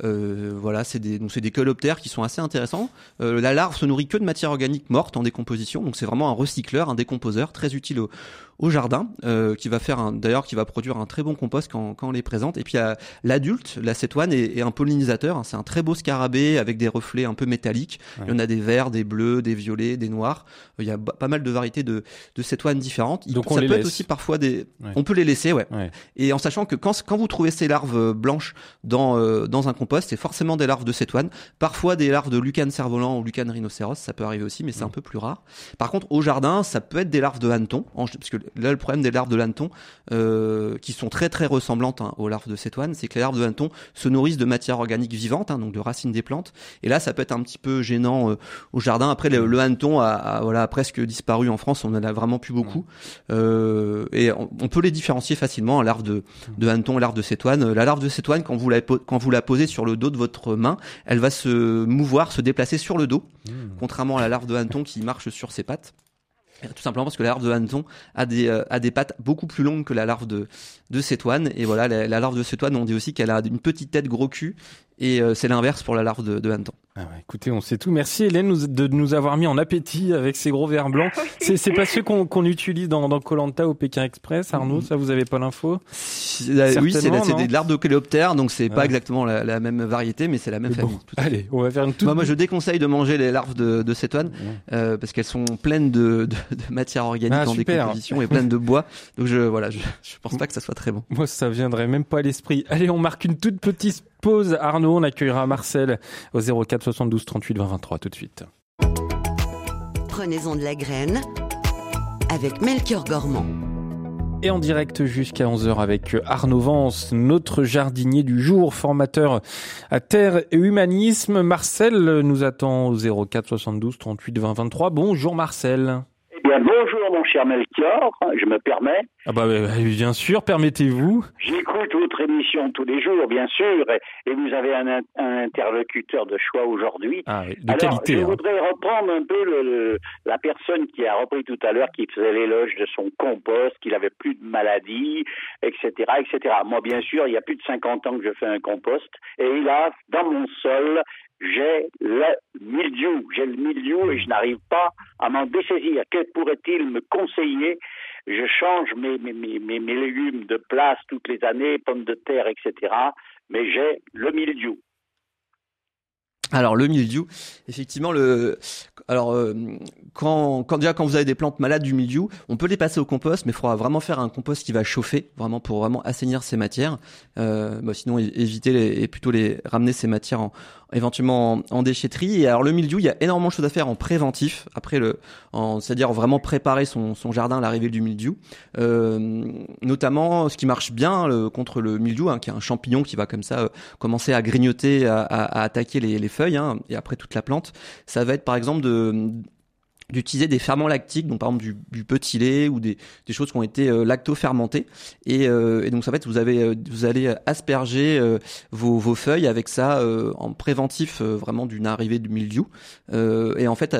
voilà, c'est des, donc c'est des coloptères qui sont assez intéressants. la larve se nourrit que de matière organique morte en décomposition, donc c'est vraiment un recycleur, un décomposeur très utile au, au jardin, euh, qui va faire d'ailleurs qui va produire un très bon compost quand, quand on les présente. Et puis l'adulte, la cétoine est, est, un pollinisateur. Hein. c'est un très beau scarabée avec des reflets un peu métalliques. Il y en a des verts, des bleus, des violets, des noirs. Il y a pas mal de variétés de, de cétoines différentes. Donc ça on peut être aussi parfois des. On peut les laisser, ouais. Et en sachant que quand, quand vous trouvez ces larves euh, blanches dans euh, dans un compost, c'est forcément des larves de cétoine. Parfois des larves de lucane cerf-volant ou lucane rhinocéros, ça peut arriver aussi, mais c'est un peu plus rare. Par contre, au jardin, ça peut être des larves de hanneton, parce que là le problème des larves de l'hanneton, euh, qui sont très très ressemblantes hein, aux larves de cétoine, c'est que les larves de hanneton se nourrissent de matière organique vivante, hein, donc de racines des plantes. Et là, ça peut être un petit peu gênant euh, au jardin. Après, le, le hanneton a, voilà presque disparu en France. On en a vraiment plus beaucoup. Euh, et on, peut les différencier facilement. Larve de, de hanneton et larve de cétoine. La larve de cétoine, quand vous la quand vous la posez sur le dos de votre main, elle va se mouvoir, se déplacer sur le dos, mmh. contrairement à la larve de hanneton qui marche sur ses pattes. Tout simplement parce que la larve de hanneton a des, euh, a des pattes beaucoup plus longues que la larve de, de cétoine. Et voilà, la, la larve de cétoine, on dit aussi qu'elle a une petite tête gros cul. Et euh, c'est l'inverse pour la larve de, de hanneton. Ah écoutez, on sait tout. Merci Hélène de nous avoir mis en appétit avec ces gros verres blancs. C'est, c'est pas ceux qu'on, utilise dans, Colanta au Pékin Express, Arnaud. Ça, vous avez pas l'info euh, Oui, c'est, c'est des larves de coléoptères, donc c'est pas exactement la, même variété, mais c'est la même famille. allez, on va faire une toute. Moi, moi, je déconseille de manger les larves de, de cétoine euh, parce qu'elles sont pleines de, de, matière organique ah, en décomposition et pleines de bois. Donc je voilà, je, je pense pas que ça soit très bon. Moi, ça viendrait même pas à l'esprit. Allez, on marque une toute petite pause. Arnaud, on accueillera Marcel au 04 72 38 20 23 tout de suite. Prenez-en de la graine avec Melchior Gormand. Et en direct jusqu'à 11h avec Arnaud Vance, notre jardinier du jour, formateur à terre et humanisme. Marcel nous attend au 04 72 38 20 23. Bonjour Marcel bien, bonjour mon cher Melchior, je me permets. Ah bah, bah bien sûr, permettez-vous. J'écoute votre émission tous les jours, bien sûr, et, vous avez un, interlocuteur de choix aujourd'hui. Ah, de qualité. Je hein. voudrais reprendre un peu le, la personne qui a repris tout à l'heure, qui faisait l'éloge de son compost, qu'il avait plus de maladies, etc., etc. Moi, bien sûr, il y a plus de 50 ans que je fais un compost, et là, dans mon sol, j'ai le mildiou, j'ai le mildiou et je n'arrive pas à m'en dessaisir. Que pourrait-il me conseiller? Je change mes, mes, mes, mes, légumes de place toutes les années, pommes de terre, etc. Mais j'ai le mildiou. Alors le mildiou, effectivement, le, alors euh, quand, quand déjà quand vous avez des plantes malades du mildiou, on peut les passer au compost, mais il faudra vraiment faire un compost qui va chauffer, vraiment pour vraiment assainir ces matières. Euh, bah, sinon éviter les, et plutôt les ramener ces matières en, éventuellement en, déchetterie. Et alors le mildiou, il y a énormément de choses à faire en préventif, après le, c'est-à-dire vraiment préparer son, son jardin à l'arrivée du mildiou. Euh, notamment, ce qui marche bien le, contre le mildiou, hein, qui est un champignon qui va comme ça euh, commencer à grignoter, à, à, attaquer les, les feuilles, hein, et après toute la plante. Ça va être par exemple de d'utiliser des ferments lactiques, donc par exemple du, petit lait ou des, choses qui ont été euh, lacto-fermentées. Et, euh, donc en fait, vous avez, euh, vous allez asperger euh, vos, feuilles avec ça en préventif vraiment d'une arrivée du mildiou. et en fait,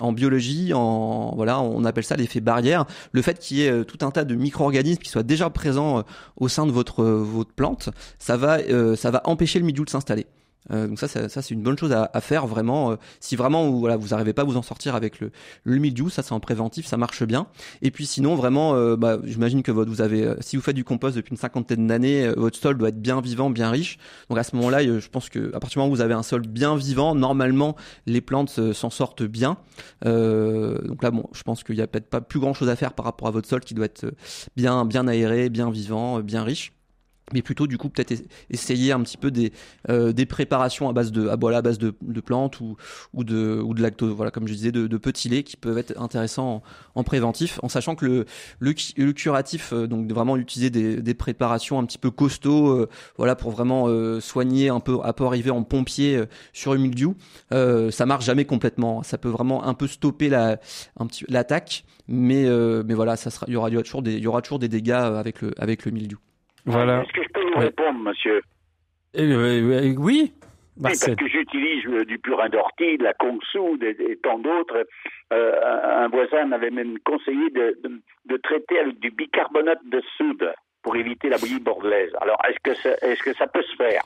en biologie, en voilà, on appelle ça l'effet barrière. Le fait qu'il y ait tout un tas de micro-organismes qui soient déjà présents au sein de votre votre plante, ça va ça va empêcher le mildiou de s'installer. Euh, donc ça, ça, c'est une bonne chose à, à faire vraiment. Euh, si vraiment vous, voilà, vous n'arrivez pas à vous en sortir avec le, le mildiou, ça c'est en préventif, ça marche bien. Et puis sinon vraiment, euh, bah, j'imagine que votre, vous avez, si vous faites du compost depuis une cinquantaine d'années, votre sol doit être bien vivant, bien riche. Donc à ce moment-là, je pense que à partir du moment où vous avez un sol bien vivant, normalement les plantes s'en sortent bien. donc là, bon, je pense qu'il y a peut-être pas plus grand-chose à faire par rapport à votre sol qui doit être bien, bien aéré, bien vivant, bien riche mais plutôt du coup peut-être essayer un petit peu des euh, des préparations à base de à, voilà, à base de, de, plantes ou ou de ou de lactose voilà comme je disais de, de petits laits qui peuvent être intéressants en, préventif en sachant que le le, le curatif euh, donc vraiment utiliser des, des préparations un petit peu costauds euh, voilà pour vraiment soigner un peu à peu arriver en pompier sur une mildiou ça marche jamais complètement. Ça peut vraiment un peu stopper la un petit l'attaque mais mais voilà ça sera il y aura, toujours des il y aura toujours des dégâts avec le avec le mildiou voilà. Est-ce que je peux vous répondre, monsieur eh, oui. Oui, parce que j'utilise euh, du purin d'ortie, de la soude et, tant d'autres. Euh, un voisin m'avait même conseillé de, de, traiter avec du bicarbonate de soude pour éviter la bouillie bordelaise. Alors, est-ce que, est-ce que ça peut se faire?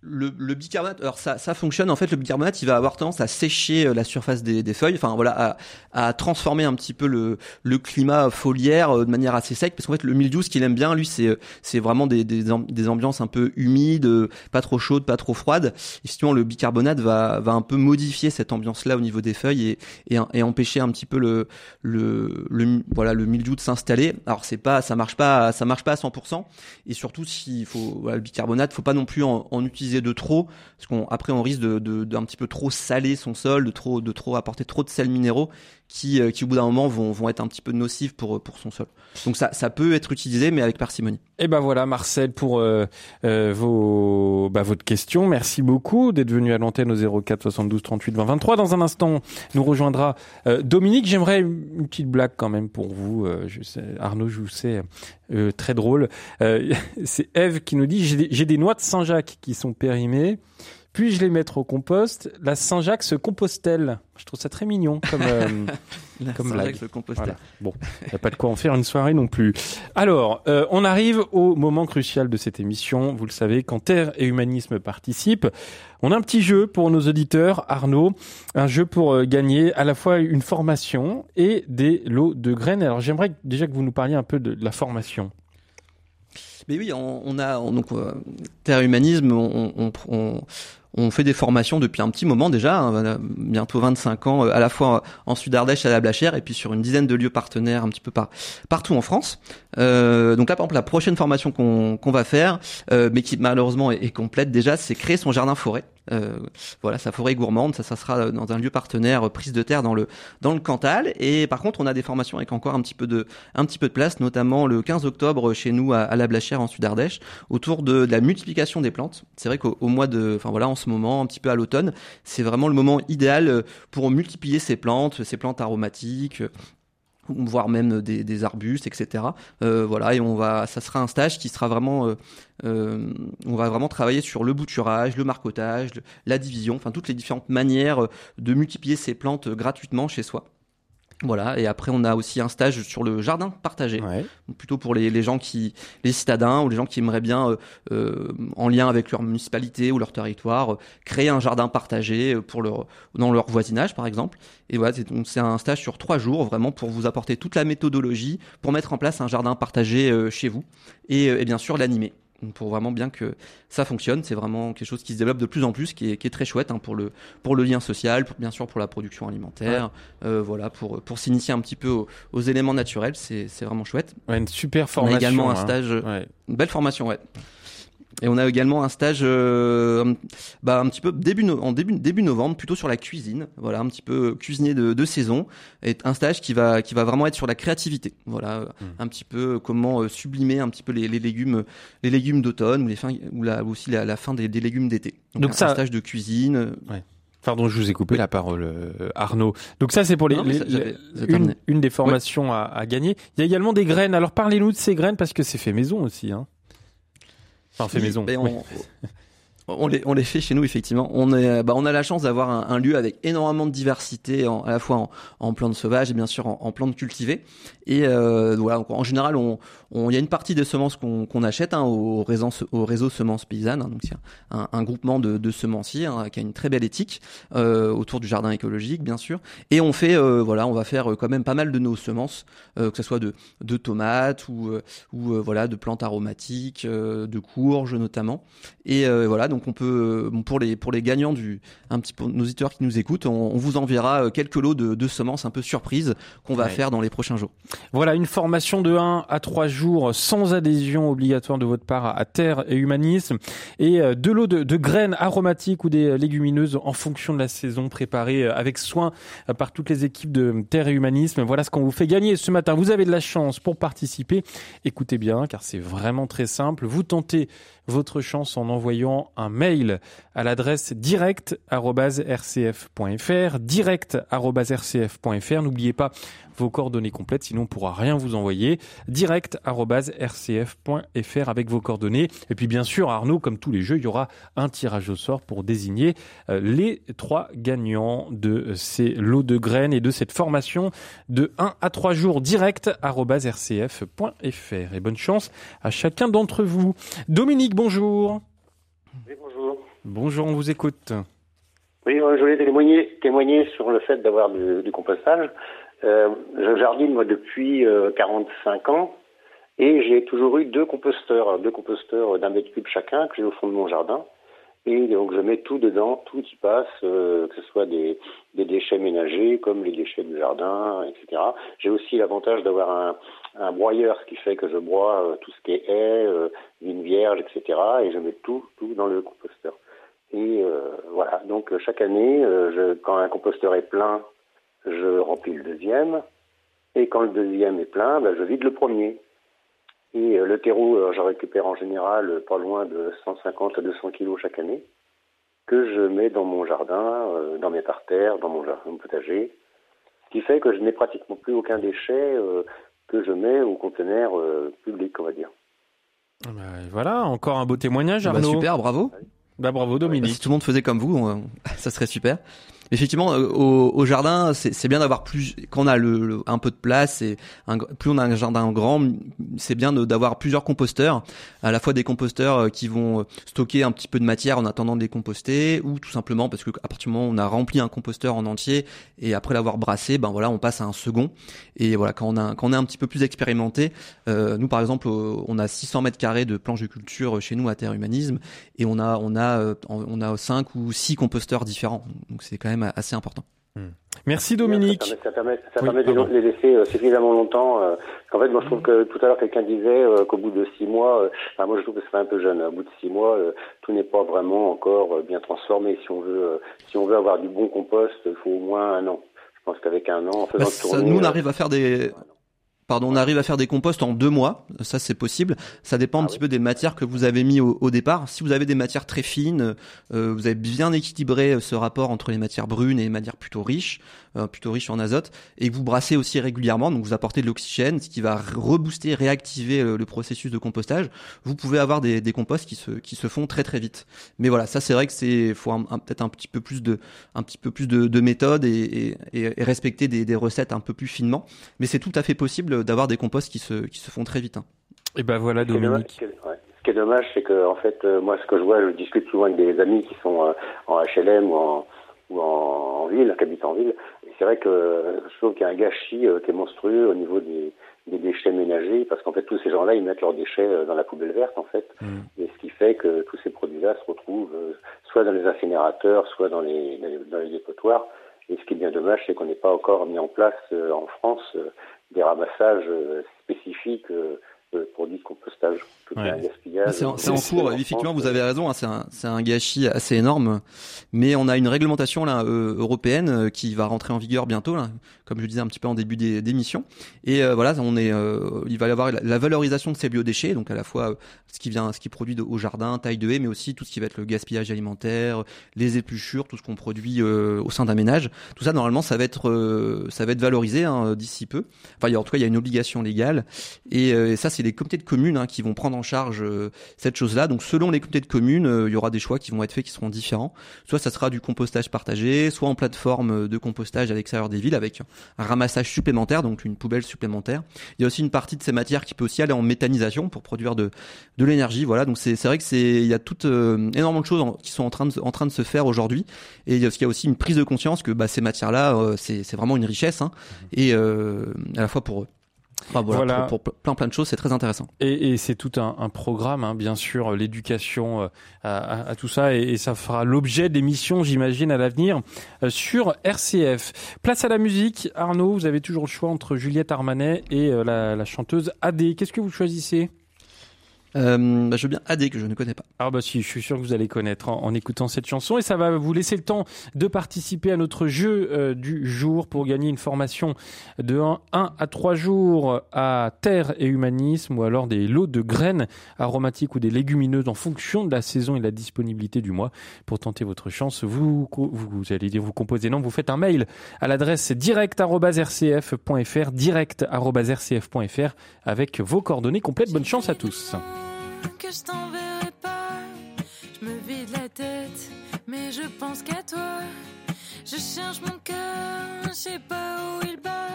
Le, le, bicarbonate, alors ça, ça fonctionne. En fait, le bicarbonate, il va avoir tendance à sécher euh, la surface des, des feuilles. Enfin, voilà, à, à, transformer un petit peu le, le climat foliaire euh, de manière assez sec. Parce qu'en fait, le mildiou, ce qu'il aime bien, lui, c'est, c'est vraiment des, des, des, ambiances un peu humides, pas trop chaudes, pas trop froides. Et le bicarbonate va, va un peu modifier cette ambiance-là au niveau des feuilles et, et, et, empêcher un petit peu le, le, le voilà, le mildiou de s'installer. Alors, c'est pas, ça marche pas, ça marche pas à 100%. Et surtout, s'il faut, voilà, le bicarbonate, faut pas non plus en, en utiliser de trop, parce qu'on après on risque de, d'un petit peu trop saler son sol, de trop de trop apporter trop de sels minéraux qui euh, qui au bout d'un moment vont, vont être un petit peu nocifs pour pour son sol. Donc ça ça peut être utilisé mais avec parcimonie. Et ben voilà Marcel pour euh, euh, vos bah, votre question. Merci beaucoup d'être venu à l'antenne au 04 72 38 20 23. Dans un instant, nous rejoindra Dominique. J'aimerais une petite blague quand même pour vous. je sais, Arnaud, je vous sais très drôle. C'est Eve qui nous dit j'ai des, noix de Saint-Jacques qui sont périmées. Puis-je les mettre au compost? La Saint-Jacques se compostelle. Je trouve ça très mignon comme, euh, comme blague. Se compostelle. Bon, il n'y a pas de quoi en faire une soirée non plus. Alors, euh, on arrive au moment crucial de cette émission. Vous le savez, quand Terre et Humanisme participent, on a un petit jeu pour nos auditeurs, Arnaud. Un jeu pour euh, gagner à la fois une formation et des lots de graines. Alors, j'aimerais déjà que vous nous parliez un peu de, la formation. Mais oui, on, a donc Terre Humanisme, on, on, on fait des formations depuis un petit moment déjà, hein, bientôt 25 ans, euh, à la fois en Sud-Ardèche, à la Blachère, et puis sur une dizaine de lieux partenaires un petit peu par, partout en France. Euh, donc là, par exemple, la prochaine formation qu'on va faire, euh, mais qui malheureusement est complète déjà, c'est créer son jardin forêt. Euh, voilà, sa forêt gourmande, ça, ça sera dans un lieu partenaire, euh, prise de terre dans le dans le Cantal. Et par contre, on a des formations avec encore un petit peu de un petit peu de place, notamment le 15 octobre chez nous à, la Blachère en Sud-Ardèche, autour de, de, la multiplication des plantes. C'est vrai qu'au mois de, enfin voilà, en ce moment, un petit peu à l'automne, c'est vraiment le moment idéal euh, pour multiplier ces plantes, ces plantes aromatiques, voire même des, arbustes, etc. Euh, voilà, et on va, ça sera un stage qui sera vraiment, euh, euh, on va vraiment travailler sur le bouturage, le marcotage, la division, enfin toutes les différentes manières de multiplier ces plantes gratuitement chez soi. Voilà, et après on a aussi un stage sur le jardin partagé, plutôt pour les, les, gens qui, les citadins ou les gens qui aimeraient bien, euh, euh en lien avec leur municipalité ou leur territoire, euh, créer un jardin partagé pour leur, dans leur voisinage par exemple. Et voilà, c'est un stage sur trois jours vraiment pour vous apporter toute la méthodologie pour mettre en place un jardin partagé chez vous et, et bien sûr l'animer pour vraiment bien que ça fonctionne. C'est vraiment quelque chose qui se développe de plus en plus, qui est, qui est très chouette hein, pour le pour le lien social, pour, bien sûr pour la production alimentaire, euh, voilà pour pour s'initier un petit peu aux, éléments naturels. C'est vraiment chouette. Ouais, une super formation. On a également un hein. stage, une belle formation, ouais. Et on a également un stage, euh, bah, un petit peu début en début début novembre, plutôt sur la cuisine. Voilà, un petit peu cuisinier de, de saison. Et un stage qui va qui va vraiment être sur la créativité. Voilà, mmh. un petit peu comment euh, sublimer un petit peu les, les légumes les légumes d'automne ou les fins ou la, aussi la, la fin des, des légumes d'été. Donc, Donc un, ça... un stage de cuisine. Ouais. Pardon, je vous ai coupé oui. la parole, euh, Arnaud. Donc ça, c'est pour les, non, les, les une, une, des formations à, à, gagner. Il y a également des graines. Alors parlez-nous de ces graines parce que c'est fait maison aussi. Hein. Enfin, fait maison. On, oui. on, les, on les fait chez nous, effectivement. On, est, bah, on a la chance d'avoir un, un, lieu avec énormément de diversité, en, à la fois en, en, plantes sauvages et bien sûr en, en plantes cultivées. Et euh, voilà, en général, il y a une partie des semences qu'on qu achète hein, au, réseau, au réseau Semences Paysannes. Hein, donc, c'est un, un, groupement de, de semenciers hein, qui a une très belle éthique euh, autour du jardin écologique, bien sûr. Et on fait, euh, voilà, on va faire quand même pas mal de nos semences, euh, que ce soit de, de tomates ou, euh, ou voilà, de plantes aromatiques, euh, de courges notamment. Et voilà, donc on peut, pour les pour les gagnants du, un petit peu nos auditeurs qui nous écoutent, on, on vous enverra quelques lots de, de semences un peu surprises qu'on va ouais. faire dans les prochains jours. Voilà, une formation de 1 à 3 jours sans adhésion obligatoire de votre part à Terre et Humanisme et de l'eau de, de, graines aromatiques ou des légumineuses en fonction de la saison préparée avec soin par toutes les équipes de Terre et Humanisme. Voilà ce qu'on vous fait gagner ce matin. Vous avez de la chance pour participer. Écoutez bien car c'est vraiment très simple. Vous tentez votre chance en envoyant un mail à l'adresse direct@rcf.fr direct@rcf.fr. N'oubliez pas vos coordonnées complètes, sinon on pourra rien vous envoyer. direct@rcf.fr avec vos coordonnées. Et puis bien sûr, Arnaud, comme tous les jeux, il y aura un tirage au sort pour désigner les trois gagnants de ces lots de graines et de cette formation de 1 à 3 jours direct@rcf.fr. Et bonne chance à chacun d'entre vous. Dominique, bonjour. Oui, bonjour. Bonjour, on vous écoute. Oui, je voulais témoigner, témoigner sur le fait d'avoir du, du, compostage. Euh, je jardine moi depuis euh, 45 ans et j'ai toujours eu deux composteurs, deux composteurs d'un mètre cube chacun que j'ai au fond de mon jardin. Et donc je mets tout dedans, tout y passe, euh, que ce soit des, déchets ménagers comme les déchets du jardin, etc. J'ai aussi l'avantage d'avoir un, broyeur, ce qui fait que je broie euh, tout ce qui est haies, euh, vignes vierges, etc. Et je mets tout, tout dans le composteur. Et voilà, donc chaque année, quand un composteur est plein, je remplis le deuxième. Et quand le deuxième est plein, ben, je vide le premier. Et euh, le terreau, euh, je récupère en général euh, pas loin de 150 à 200 kilos chaque année, que je mets dans mon jardin, dans mes parterres, dans mon jardin potager, ce qui fait que je n'ai pratiquement plus aucun déchet que je mets au conteneur public, on va dire. Bah, voilà, encore un beau témoignage, Arnaud. Bah, super, bravo. Bah, bravo Dominique. Si tout le monde faisait comme vous, ça serait super effectivement, euh, au, au jardin, c'est bien d'avoir plus, quand on a le, le, un peu de place, et un, plus on a un jardin grand, c'est bien d'avoir plusieurs composteurs, à la fois des composteurs euh, qui vont euh, stocker un petit peu de matière en attendant de les composter, ou tout simplement parce que à partir du moment où on a rempli un composteur en entier et après l'avoir brassé, ben voilà, on passe à un second. Et voilà, quand on a quand on est un petit peu plus expérimenté, euh, nous par exemple, on a 600 mètres carrés de planches de culture chez nous à Terre Humanisme, et on a on a on a cinq ou six composteurs différents. Donc c'est quand même assez important. Mmh. Merci Dominique. Ça permet, ça permet, ça permet oui, de les laisser euh, suffisamment longtemps. Euh, en fait, moi je trouve que tout à l'heure quelqu'un disait euh, qu'au bout de six mois, euh, enfin, moi je trouve que c'est un peu jeune. Au bout de six mois, euh, tout n'est pas vraiment encore bien transformé. Si on veut, si on veut avoir du bon compost, il faut au moins un an. Je pense qu'avec un an, en faisant bah, ça, Nous, on arrive à faire des Pardon, on arrive à faire des composts en deux mois. Ça, c'est possible. Ça dépend un ah petit peu des matières que vous avez mis au, départ. Si vous avez des matières très fines, euh, vous avez bien équilibré euh, ce rapport entre les matières brunes et les matières plutôt riches, euh, plutôt riches en azote, et vous brassez aussi régulièrement, donc vous apportez de l'oxygène, ce qui va rebooster, réactiver le, processus de compostage. Vous pouvez avoir des, des, composts qui se qui se font très très vite. Mais voilà, ça c'est vrai que c'est faut peut-être un petit peu plus de un petit peu plus de, de méthode et, et, et respecter des, des recettes un peu plus finement. Mais c'est tout à fait possible d'avoir des composts qui se, qui se font très vite. Hein. Et ben voilà, Dominique. Ce qui est dommage, c'est que en fait, euh, moi, ce que je vois, je discute souvent avec des amis qui sont euh, en HLM ou en, ou en, ville, qui habitent en ville. Et c'est vrai que je trouve qu'il y a un gâchis euh, qui est monstrueux au niveau des, des déchets ménagers, parce qu'en fait, tous ces gens-là, ils mettent leurs déchets dans la poubelle verte, en fait. Mm. Et ce qui fait que tous ces produits-là se retrouvent soit dans les incinérateurs, soit dans les, dans les dépotoirs. Et ce qui est bien dommage, c'est qu'on n'ait pas encore mis en place en France des ramassages euh, spécifiques euh, produits de compostage. Ah, c'est en, cours, effectivement, vous avez raison, hein, c'est un, un, gâchis assez énorme, mais on a une réglementation là euh, européenne euh, qui va rentrer en vigueur bientôt, là, comme je disais un petit peu en début d'émission. Et euh, voilà, on est, il va y avoir la, valorisation de ces biodéchets, donc à la fois ce qui vient, ce qui produit au jardin, taille de haie, mais aussi tout ce qui va être le gaspillage alimentaire, les épluchures, tout ce qu'on produit au sein d'un ménage. Tout ça, normalement, ça va être, ça va être valorisé hein, d'ici peu. Enfin, en tout cas, il y a une obligation légale, et, et ça, c'est les comités de communes hein, qui vont prendre en charge euh, cette chose-là. Donc selon les comités de communes, euh, il y aura des choix qui vont être faits qui seront différents. Soit ça sera du compostage partagé, soit en plateforme de compostage à l'extérieur des villes avec un ramassage supplémentaire, donc une poubelle supplémentaire. Il y a aussi une partie de ces matières qui peut aussi aller en méthanisation pour produire de, de l'énergie. Voilà, donc c'est vrai que c'est il y a euh, énormément de choses qui sont en train de, en train de se faire aujourd'hui. Et il y a aussi une prise de conscience que bah, ces matières-là, c'est vraiment une richesse, hein, et à la fois pour eux voilà, Pour, plein plein de choses, c'est très intéressant. Et, et c'est tout un, un, programme, hein, bien sûr, l'éducation euh, à, à, tout ça, et, et ça fera l'objet d'émissions, j'imagine, à l'avenir euh, sur RCF. Place à la musique, Arnaud. Vous avez toujours le choix entre Juliette Armanet et euh, la, la chanteuse AD. Qu'est-ce que vous choisissez? Euh, bah, je veux bien AD que je ne connais pas. Ah bah si, je suis sûr que vous allez connaître en, écoutant cette chanson et ça va vous laisser le temps de participer à notre jeu euh, du jour pour gagner une formation de 1, 1 à 3 jours à terre et humanisme ou alors des lots de graines aromatiques ou des légumineuses en fonction de la saison et de la disponibilité du mois. Pour tenter votre chance, vous, vous, allez dire vous composez non, vous faites un mail à l'adresse direct@rcf.fr direct@rcf.fr avec vos coordonnées complètes. Bonne chance à tous que je t'enverrai pas. Je me vide la tête, mais je pense qu'à toi. Je cherche mon cœur, je sais pas où il bat.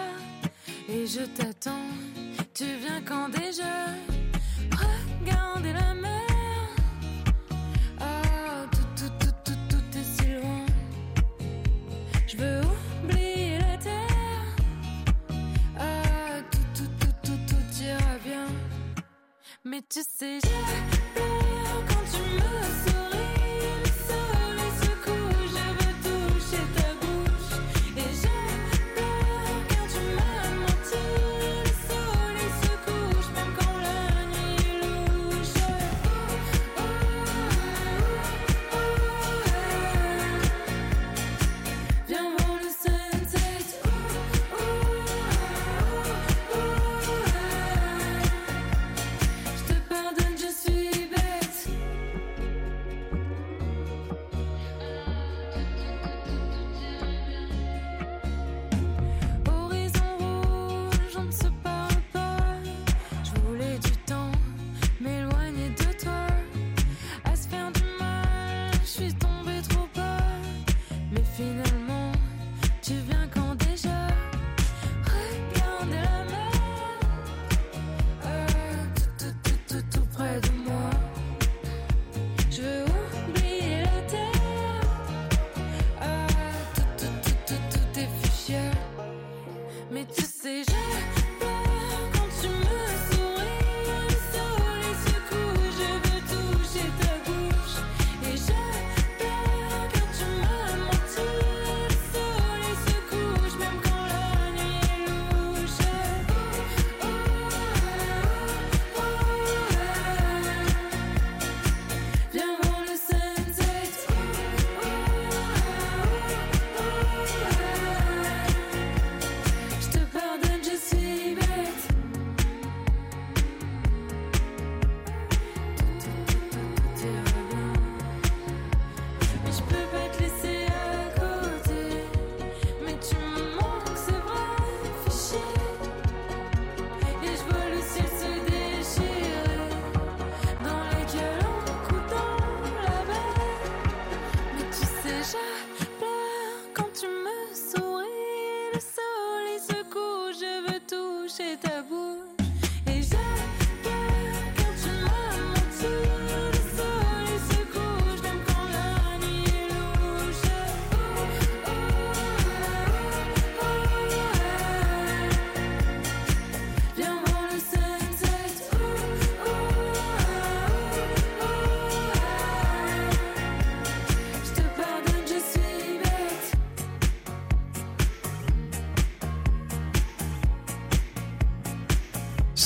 Et je t'attends, tu viens quand déjà Mais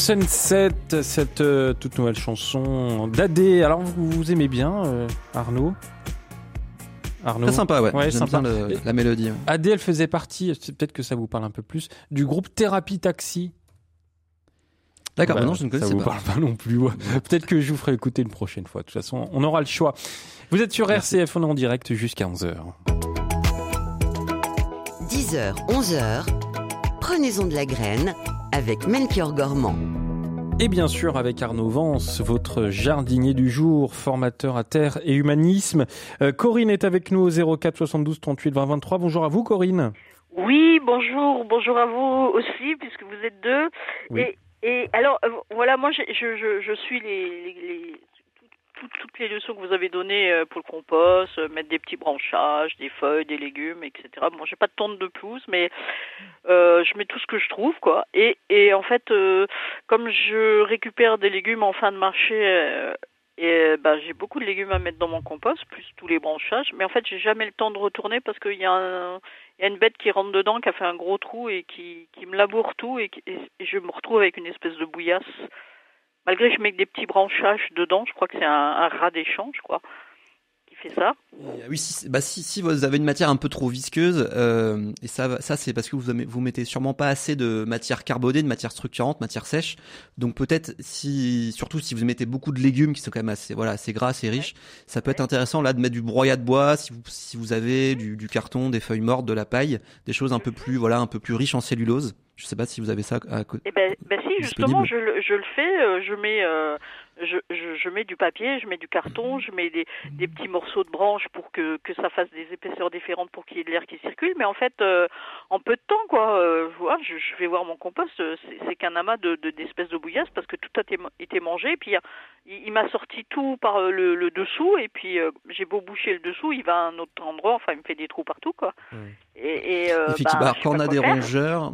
Sunset, cette euh, toute nouvelle chanson d'Adé. Alors vous, vous aimez bien euh, Arnaud? Arnaud? Très sympa, ouais. ouais sympa. Bien la mélodie. Ouais. Adé, elle faisait partie, peut-être que ça vous parle un peu plus, du groupe Thérapie Taxi. D'accord, bah, non, je ne connaissais ça vous parle pas non plus. peut-être que je vous ferai écouter une prochaine fois. De toute façon, on aura le choix. Vous êtes sur RCF, on est en direct jusqu'à 11h. 10h, 11h, prenez-en de la graine avec Melchior Gormand. Et bien sûr avec Arnaud Vance, votre jardinier du jour, formateur à terre et humanisme. Euh, Corinne est avec nous au 04 72 38 20 23. Bonjour à vous Corinne. Oui, bonjour, bonjour à vous aussi puisque vous êtes deux. Et, et, alors euh, voilà, moi je, je, je suis les, les, les leçons que vous avez données euh, pour le compost, euh, mettre des petits branchages, des feuilles, des légumes, etc. Bon, j'ai pas de tonne de pelouse, mais euh, je mets tout ce que je trouve, quoi. Et, et en fait, comme je récupère des légumes en fin de marché, et bah, j'ai beaucoup de légumes à mettre dans mon compost, plus tous les branchages. Mais en fait, j'ai jamais le temps de retourner parce qu'il y, a une bête qui rentre dedans, qui a fait un gros trou et qui, qui me laboure tout, et, et je me retrouve avec une espèce de bouillasse malgré que je mets des petits branchages dedans, je crois que c'est un, un rat d'échange, crois, qui fait ça. Euh, oui, si, bah si, si, vous avez une matière un peu trop visqueuse, euh, et ça, ça c'est parce que vous vous mettez sûrement pas assez de matière carbonée, de matière structurante, matière sèche. Donc peut-être si, surtout si vous mettez beaucoup de légumes qui sont quand même assez, voilà, assez gras, assez riches, ça peut être intéressant là de mettre du broyat de bois, si vous, si vous avez du, du carton, des feuilles mortes, de la paille, des choses un peu plus, voilà, un peu plus riches en cellulose. Je sais pas si vous avez ça à côté. Eh ben, ben si, justement, je, je, le fais. Euh, je mets, euh, je, je, je, mets du papier, je mets du carton, je mets des, des petits morceaux de branches pour que, que ça fasse des épaisseurs différentes pour qu'il y ait de l'air qui circule. Mais en fait, euh, en peu de temps, quoi, euh, je, je, vais voir mon compost, c'est qu'un amas de d'espèces de, bouillasse parce que tout a été mangé. Et puis il, il m'a sorti tout par le, le dessous. Et puis j'ai beau boucher le dessous, il va à un autre endroit. Enfin, il me fait des trous partout, quoi. Et, et Effectivement, bah, quand on a des rongeurs,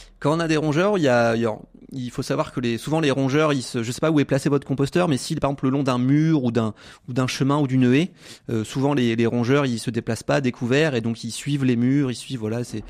quand on a des rongeurs, il y a, il faut savoir que les, souvent les rongeurs, ils se, je sais pas où est placé votre composteur, mais s'il par exemple le long d'un mur ou d'un ou d'un chemin ou d'une haie, euh, souvent les, les rongeurs ils se déplacent pas à découvert et donc ils suivent les murs, ils suivent voilà c'est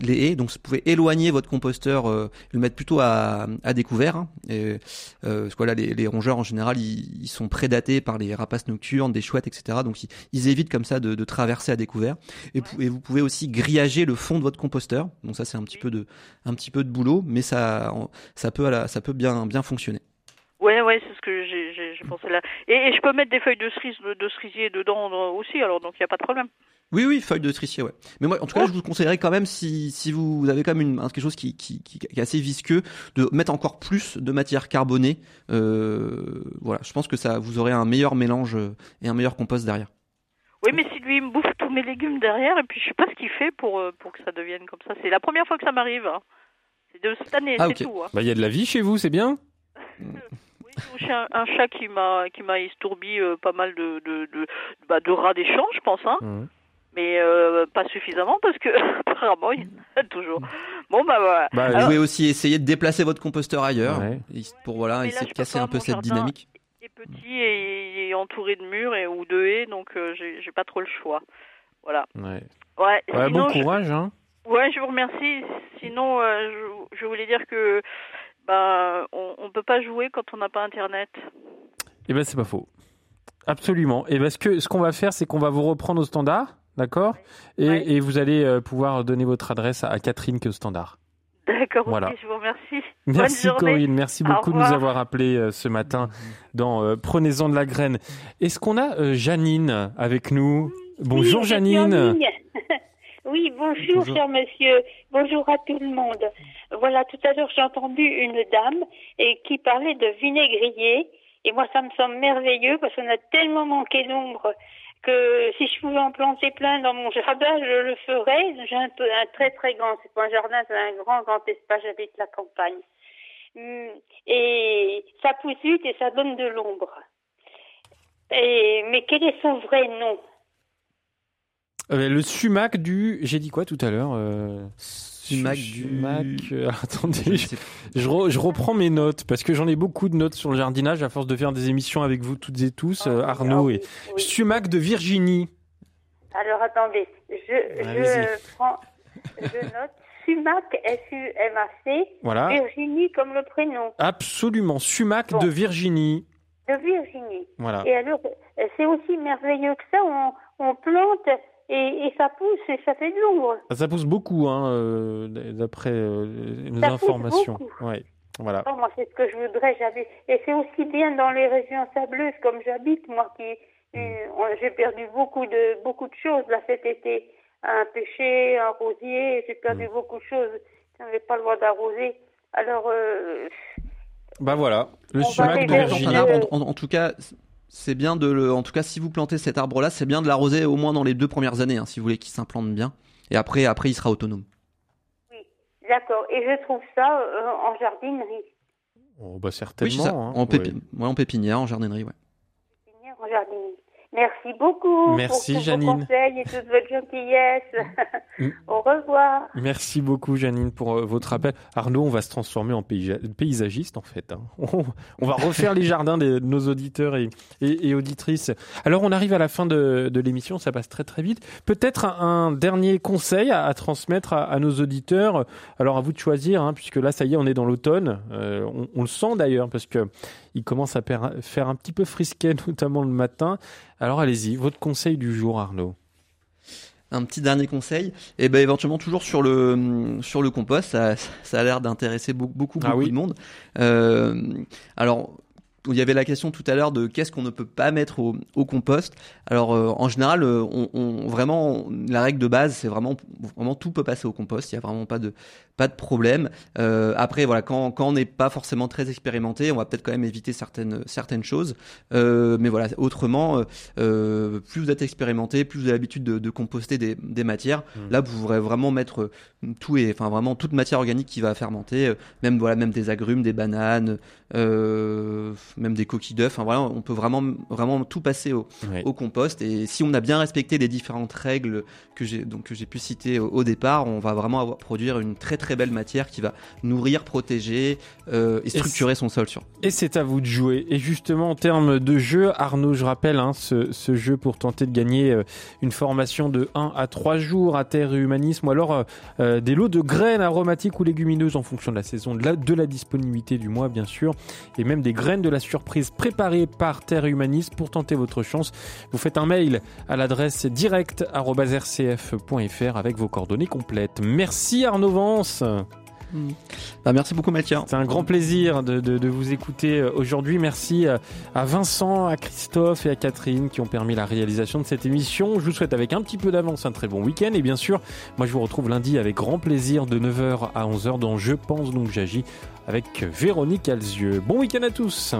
les haies. Donc vous pouvez éloigner votre composteur, euh, le mettre plutôt à, à découvert. Hein, et, euh, voilà les, les, rongeurs en général ils, ils, sont prédatés par les rapaces nocturnes, des chouettes, etc. Donc ils, ils évitent comme ça de, de traverser à découvert. Et, et, vous pouvez aussi grillager le fond de votre composteur. Donc ça c'est un petit peu de un petit peu de boulot, mais ça, ça peut, ça peut bien, bien fonctionner. Ouais, ouais, c'est ce que j'ai pensé là. Et, je peux mettre des feuilles de cerise, de cerisier dedans aussi, alors donc il n'y a pas de problème. Oui, oui, feuilles de cerisier, ouais. Mais moi, en tout cas, je vous conseillerais quand même, si, si vous avez quand même une, quelque chose qui, qui, qui, est assez visqueux, de mettre encore plus de matière carbonée. Euh, voilà, je pense que ça, vous aurez un meilleur mélange et un meilleur compost derrière. Oui, mais si lui il me bouffe tous mes légumes derrière, et puis je sais pas ce qu'il fait pour, euh, pour que ça devienne comme ça. C'est la première fois que ça m'arrive. Hein. C'est de cette année, ah, c'est tout. Hein. Bah, il y a de la vie chez vous, c'est bien. oui, j'ai un, un, chat qui m'a qui m'a estourbi euh, pas mal de de de, bah, de rats d'échange, je pense. Hein. Mmh. Mais euh, pas suffisamment parce que apparemment il y en a toujours. Bon bah voilà. Bah, vous pouvez aussi essayer de déplacer votre composteur ailleurs pour voilà essayer de casser un peu cette dynamique petit et, est entouré de murs et ou de haies, donc euh, j'ai pas trop le choix. Voilà. Ouais. Ouais. bon courage, hein. Ouais, je vous remercie. Sinon, euh, je, je, voulais dire que bah on, on peut pas jouer quand on n'a pas internet. Eh ben c'est pas faux. Absolument. Et ben ce que ce qu'on va faire, c'est qu'on va vous reprendre au standard, d'accord? Et, et, vous allez euh, pouvoir donner votre adresse à, Catherine qui est au standard. D'accord, voilà. je vous remercie. Merci Corinne, merci beaucoup de nous avoir appelé euh, ce matin dans euh, Prenez-en de la graine. Est-ce qu'on a euh, Janine avec nous? Bonjour Janine. Oui, bonjour, cher monsieur. Bonjour à tout le monde. Voilà, tout à l'heure j'ai entendu une dame et qui parlait de vinaigrier. Et moi, ça me semble merveilleux parce qu'on a tellement manqué d'ombre que si je pouvais en planter plein dans mon jardin, je le ferais. J'ai un, peu, un très très grand, c'est pas un jardin, c'est un grand grand espace, j'habite la campagne. Hum, et ça pousse vite et ça donne de l'ombre. Et, mais quel est son vrai nom? Euh, Le sumac du... J'ai dit quoi tout à l'heure euh... Sumac, sumac euh, attendez, je, je, reprends mes notes parce que j'en ai beaucoup de notes sur le jardinage à force de faire des émissions avec vous toutes et tous, euh, Arnaud et sumac de Virginie. Alors attendez, je, je prends, je note. Sumac, S-U-M-A-C, Voilà. Virginie comme le prénom. Absolument, sumac Bon. de Virginie. De Virginie. Voilà. Et alors, c'est aussi merveilleux que ça, on, on plante et, et ça pousse et ça fait de l'ombre. Ça pousse beaucoup, hein, euh, d'après euh, nos Ça pousse informations. beaucoup. Ouais. Voilà. Oh, moi, c'est ce que je voudrais. J'habite. Et c'est aussi bien dans les régions sableuses comme j'habite, moi qui. euh, on- j'ai perdu beaucoup de, beaucoup de choses là cet été. Un pêcher, un rosier, j'ai perdu beaucoup de choses. Je n'avais pas le droit d'arroser. Alors, euh, Bah voilà, le sumac arbre, en, en- en tout cas, c'est bien de le. En tout cas, si vous plantez cet arbre-là, c'est bien de l'arroser au moins dans les deux premières années, hein, si vous voulez qu'il s'implante bien. Et après, après, il sera autonome. d'accord. Et je trouve ça euh, en jardinerie. Oh, bah Oui, certainement. ça. hein, en, pépi- ouais. ouais, en pépinière, en jardinerie, ouais. Merci beaucoup Merci, pour tous Janine. vos conseils et toute votre gentillesse. Mm. Au revoir. Merci beaucoup, Janine, pour euh, votre appel. Arnaud, on va se transformer en paysa- paysagiste, en fait. hein. On, on va refaire les jardins de nos auditeurs et, et- et auditrices. Alors, on arrive à la fin de, de l'émission, ça passe très très vite. Peut-être un, un dernier conseil à, à transmettre à, à nos auditeurs. Alors, à vous de choisir, hein, puisque là, ça y est, on est dans l'automne. Euh, on, on le sent d'ailleurs, parce que il commence à faire un petit peu frisquet, notamment le matin. Alors, allez-y, votre conseil du jour, Arnaud. Un petit dernier conseil, et ben éventuellement toujours sur le sur le compost, ça, ça a l'air d'intéresser beaucoup beaucoup, Ah beaucoup oui. de monde. Euh, alors il y avait la question tout à l'heure de qu'est-ce qu'on ne peut pas mettre au, au compost. Alors euh, en général, euh, on, on- vraiment la règle de base, c'est vraiment vraiment tout peut passer au compost. Il y a vraiment pas de pas de problème. Euh, après voilà, quand, quand on n'est pas forcément très expérimenté, on va peut-être quand même éviter certaines certaines choses. Euh, mais voilà, autrement, euh, euh, plus vous êtes expérimenté, plus vous avez l'habitude de, de composter des, des matières. Là, vous pourrez vraiment mettre tout et enfin vraiment toute matière organique qui va fermenter, même voilà, même des agrumes, des bananes, euh, même des coquilles d'œufs. Enfin voilà, on peut vraiment vraiment tout passer au, compost. Et si on a bien respecté les différentes règles que j'ai donc que j'ai pu citer au, au départ, on va vraiment avoir, produire une très très belle matière qui va nourrir, protéger euh, et structurer son sol sur. Et c'est à vous de jouer. Et justement, en termes de jeu, Arnaud, je rappelle hein, ce, ce jeu pour tenter de gagner euh, une formation de 1 à 3 jours à terre et humanisme, ou alors euh, euh, des lots de graines aromatiques ou légumineuses en fonction de la saison, de la, de la disponibilité du mois, bien sûr, et même des graines de la surprise préparées par Terre et Humanisme pour tenter votre chance. Vous faites un mail à l'adresse direct.rcf.fr avec vos coordonnées complètes. Merci Arnaud Vance. Bah, merci beaucoup Mathieu. C'est un grand plaisir de, de- de vous écouter euh, aujourd'hui. Merci euh, à Vincent, à Christophe et à Catherine qui ont permis la réalisation de cette émission. Je vous souhaite avec un petit peu d'avance un très bon week-end. Et bien sûr, moi je vous retrouve lundi avec grand plaisir de 9h à 11h dans Je pense donc j'agis avec Véronique Alzieux. Bon week-end à tous.